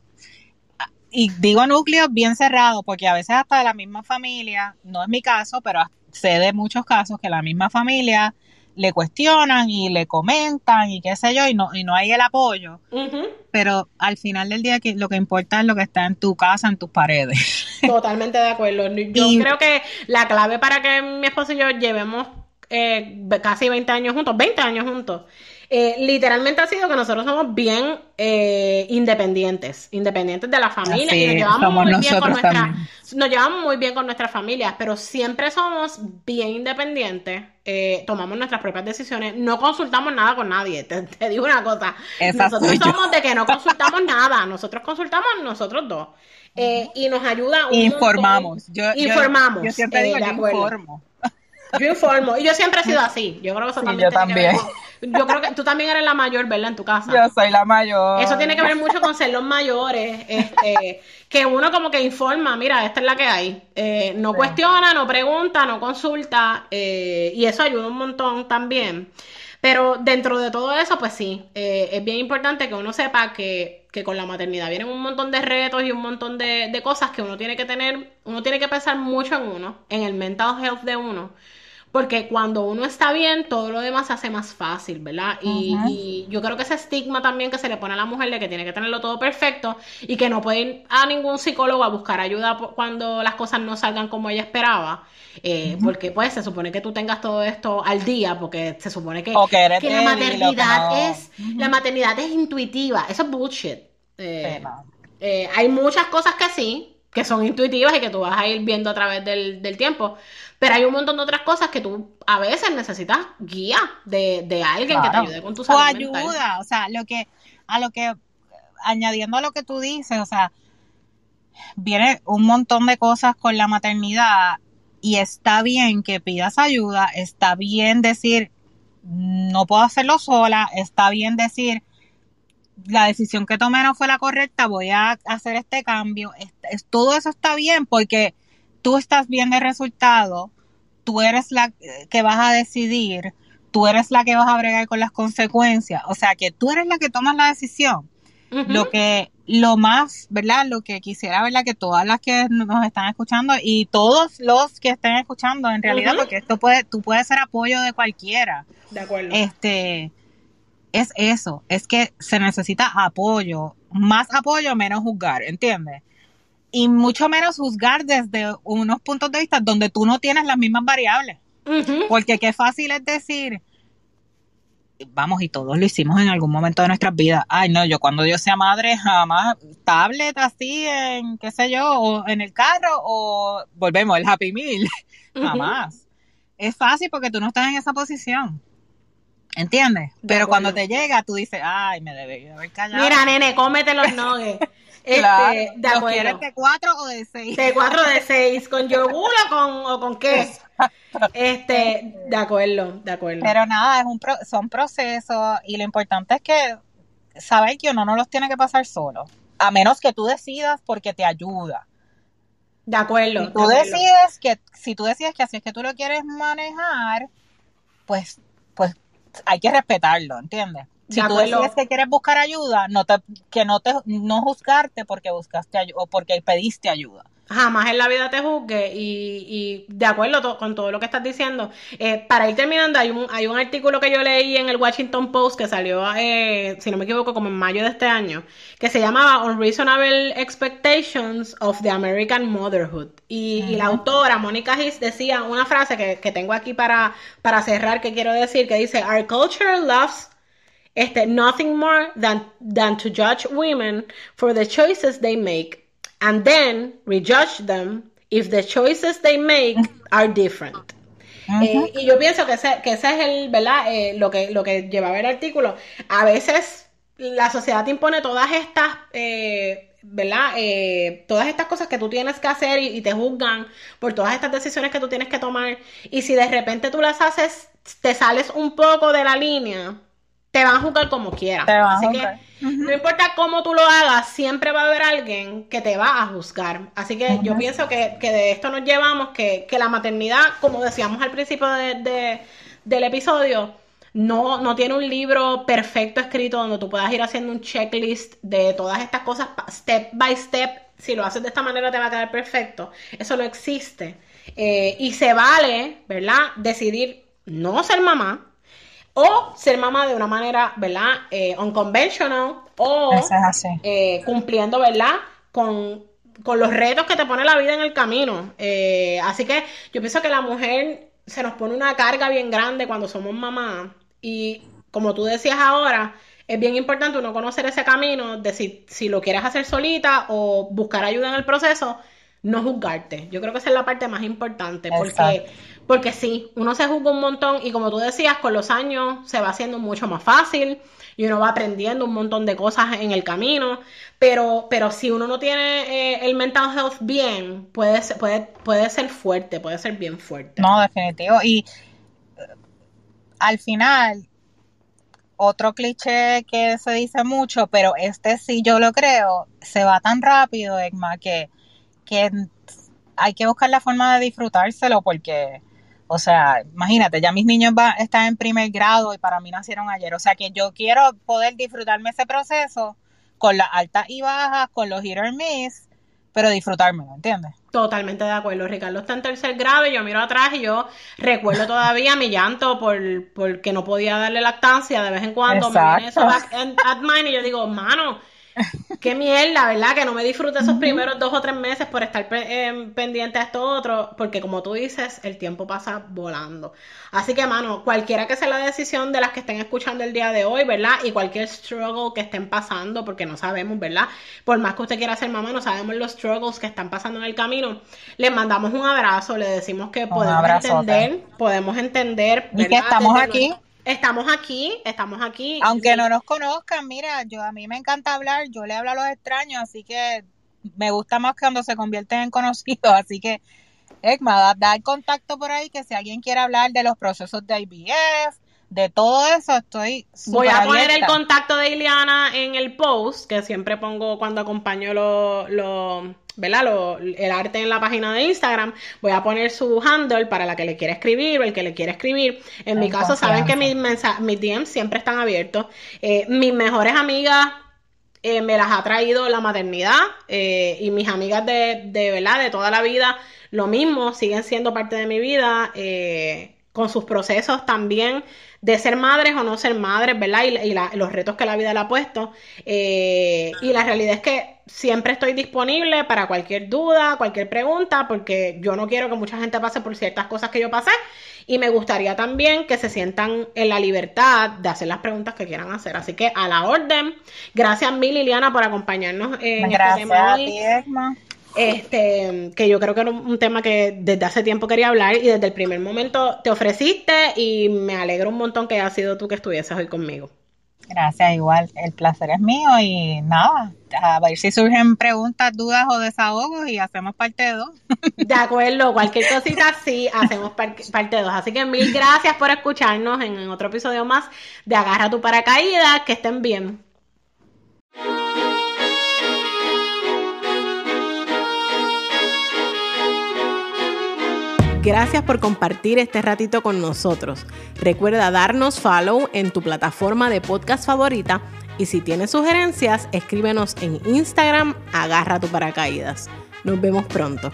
y digo núcleos bien cerrados, porque a veces hasta de la misma familia, no es mi caso, pero sé de muchos casos que la misma familia le cuestionan y le comentan y qué sé yo, y no, y no hay el apoyo. Pero al final del día lo que importa es lo que está en tu casa, en tus paredes. Totalmente de acuerdo. Yo creo que la clave para que mi esposo y yo llevemos eh, casi 20 años juntos, 20 años juntos, eh, literalmente ha sido que nosotros somos bien eh, independientes, independientes de la familia y nos llevamos, muy bien con nuestra, nos llevamos muy bien con nuestras familias, pero siempre somos bien independientes, eh, tomamos nuestras propias decisiones, no consultamos nada con nadie, te, digo una cosa, nosotros somos de que no consultamos nada, nosotros consultamos nosotros dos. y nos ayuda informamos yo, informamos yo, siempre digo yo informo yo informo. Y yo siempre he sido así. Yo creo que eso también. Yo también. Yo creo que tú también eres la mayor, ¿verdad? En tu casa. Yo soy la mayor. Eso tiene que ver mucho con ser los mayores. Este, que uno como que informa, mira, esta es la que hay. Eh, no cuestiona, no pregunta, no consulta. Eh, y eso ayuda un montón también. Pero dentro de todo eso, pues sí, eh, es bien importante que uno sepa que, que, con la maternidad vienen un montón de retos y un montón de, de cosas que uno tiene que tener, uno tiene que pensar mucho en uno, en el mental health de uno porque cuando uno está bien, todo lo demás se hace más fácil, ¿verdad? Y, yo creo que ese estigma también que se le pone a la mujer de que tiene que tenerlo todo perfecto y que no puede ir a ningún psicólogo a buscar ayuda cuando las cosas no salgan como ella esperaba, eh, porque pues se supone que tú tengas todo esto al día, porque se supone que, que, la maternidad es, la maternidad es intuitiva, eso es bullshit. Eh, eh, hay muchas cosas que sí, que son intuitivas y que tú vas a ir viendo a través del, del tiempo. Pero hay un montón de otras cosas que tú a veces necesitas guía de, de alguien que te ayude con tu salud. O ayuda, o sea, lo que, a lo que, añadiendo a lo que tú dices, o sea, viene un montón de cosas con la maternidad y está bien que pidas ayuda, está bien decir, no puedo hacerlo sola, está bien decir, la decisión que tomé no fue la correcta, voy a hacer este cambio, es, todo eso está bien porque tú estás viendo el resultado, tú eres la que vas a decidir, tú eres la que vas a bregar con las consecuencias, o sea que tú eres la que tomas la decisión. Lo que, lo más, ¿verdad? Lo que quisiera, ¿verdad? Que todas las que nos están escuchando y todos los que estén escuchando en realidad, porque esto puede, tú puedes ser apoyo de cualquiera. De acuerdo. Este, es eso, es que se necesita apoyo, más apoyo, menos juzgar, ¿entiendes? y mucho menos juzgar desde unos puntos de vista donde tú no tienes las mismas variables. Porque qué fácil es decir, vamos, y todos lo hicimos en algún momento de nuestras vidas. Ay, no, yo cuando yo sea madre, jamás tablet así en, qué sé yo, o en el carro, o volvemos, el Happy Meal. jamás. Es fácil porque tú no estás en esa posición. ¿Entiendes? Pero cuando te llega, tú dices, ay, me debe haber callado. Mira, nene, cómete los nuggets. Este, de acuerdo. ¿De cuatro o de seis? De cuatro o de seis, con yogur o con, o con qué. Este, de acuerdo, de acuerdo. Pero nada, es un son procesos y lo importante es que saber que uno no los tiene que pasar solo, a menos que tú decidas porque te ayuda. De acuerdo. Si tú decides que, si tú decides que así es que tú lo quieres manejar, pues, pues hay que respetarlo, ¿entiendes? Si tú decides que quieres buscar ayuda, no te, que no te, no juzgarte porque buscaste ayuda o porque pediste ayuda jamás en la vida te juzgue y, de acuerdo con todo lo que estás diciendo. Eh, para ir terminando, hay un, hay un artículo que yo leí en el Washington Post que salió, eh, si no me equivoco, como en mayo de este año, que se llamaba Unreasonable Expectations of the American Motherhood. Y, la autora, Mónica Hiss, decía una frase que, que tengo aquí para, para cerrar, que quiero decir, que dice, Our culture loves este, nothing more than, than to judge women for the choices they make and then rejudge them if the choices they make are different. Eh, y yo pienso que ese, que ese es el, ¿verdad? Eh, lo, que, lo que llevaba el artículo. A veces la sociedad te impone todas estas, eh, ¿verdad? todas estas cosas que tú tienes que hacer y, te juzgan por todas estas decisiones que tú tienes que tomar. Y si de repente tú las haces, te sales un poco de la línea, te van a juzgar como quieras. Así que no importa cómo tú lo hagas, siempre va a haber alguien que te va a juzgar. Así que yo pienso que, de esto nos llevamos que, la maternidad, como decíamos al principio de, del episodio, no, no tiene un libro perfecto escrito donde tú puedas ir haciendo un checklist de todas estas cosas step by step. Si lo haces de esta manera te va a quedar perfecto. Eso no existe. Eh, y se vale, ¿verdad? Decidir no ser mamá, o ser mamá de una manera, ¿verdad? Eh, unconventional o eh, cumpliendo, ¿verdad? Con, los retos que te pone la vida en el camino. Eh, así que yo pienso que la mujer se nos pone una carga bien grande cuando somos mamá y como tú decías ahora, es bien importante uno conocer ese camino de si, si lo quieres hacer solita o buscar ayuda en el proceso, no juzgarte. Yo creo que esa es la parte más importante porque porque sí, uno se juzga un montón y como tú decías, con los años se va haciendo mucho más fácil y uno va aprendiendo un montón de cosas en el camino, pero, pero si uno no tiene eh, el mental health bien, puede, puede, puede ser fuerte, puede ser bien fuerte. No, definitivo. Y eh, al final, otro cliché que se dice mucho, pero este sí yo lo creo, se va tan rápido, Egma, que, que hay que buscar la forma de disfrutárselo porque o sea, imagínate, ya mis niños va, están en primer grado y para mí nacieron ayer. O sea que yo quiero poder disfrutarme ese proceso con las altas y bajas, con los hit or miss, pero disfrutarme, ¿entiendes? Totalmente de acuerdo. Ricardo está en tercer grado y yo miro atrás y yo recuerdo todavía mi llanto por porque no podía darle lactancia de vez en cuando. Me viene eso at mine y yo digo, mano, Qué mierda, ¿verdad? Que no me disfrute esos primeros dos o tres meses por estar eh, pendiente a esto otro, porque como tú dices, el tiempo pasa volando. Así que, mano, cualquiera que sea la decisión de las que estén escuchando el día de hoy, ¿verdad? Y cualquier struggle que estén pasando, porque no sabemos, ¿verdad? Por más que usted quiera ser mamá, no sabemos los struggles que están pasando en el camino. Les mandamos un abrazo, le decimos que podemos entender, podemos entender. Y que estamos aquí Estamos aquí, estamos aquí. Aunque no nos conozcan, mira, yo a mí me encanta hablar, yo le hablo a los extraños, así que me gusta más cuando se convierten en conocidos, así que Egma, da, el contacto por ahí que si alguien quiere hablar de los procesos de IVF, de todo eso, estoy Voy a poner el contacto de Ileana en el post, que siempre pongo cuando acompaño los... Lo ¿verdad? el arte en la página de Instagram, voy a poner su handle para la que le quiera escribir o el que le quiera escribir. En mi caso, saben que mis, mis DMs siempre están abiertos. Eh, mis mejores amigas eh, me las ha traído la maternidad eh, y mis amigas de, de, ¿verdad? De toda la vida, lo mismo, siguen siendo parte de mi vida con sus procesos también de ser madres o no ser madres, ¿verdad? Y, los retos que la vida le ha puesto. Eh, y la realidad es que siempre estoy disponible para cualquier duda, cualquier pregunta, porque yo no quiero que mucha gente pase por ciertas cosas que yo pasé. Y me gustaría también que se sientan en la libertad de hacer las preguntas que quieran hacer. Así que a la orden. Gracias mil, Liliana, por acompañarnos en este tema hoy. Este, que yo creo que era un tema que desde hace tiempo quería hablar y desde el primer momento te ofreciste y me alegro un montón que hayas sido tú que estuvieses hoy conmigo. Gracias, igual, el placer es mío y nada, a ver si surgen preguntas, dudas o desahogos y hacemos parte de dos. De acuerdo, cualquier cosita sí, hacemos parte de dos. Así que mil gracias por escucharnos en otro episodio más de Agarra tu paracaídas, que estén bien. Gracias por compartir este ratito con nosotros. Recuerda darnos follow en tu plataforma de podcast favorita y si tienes sugerencias, escríbenos en Instagram, agarra tu paracaídas. Nos vemos pronto.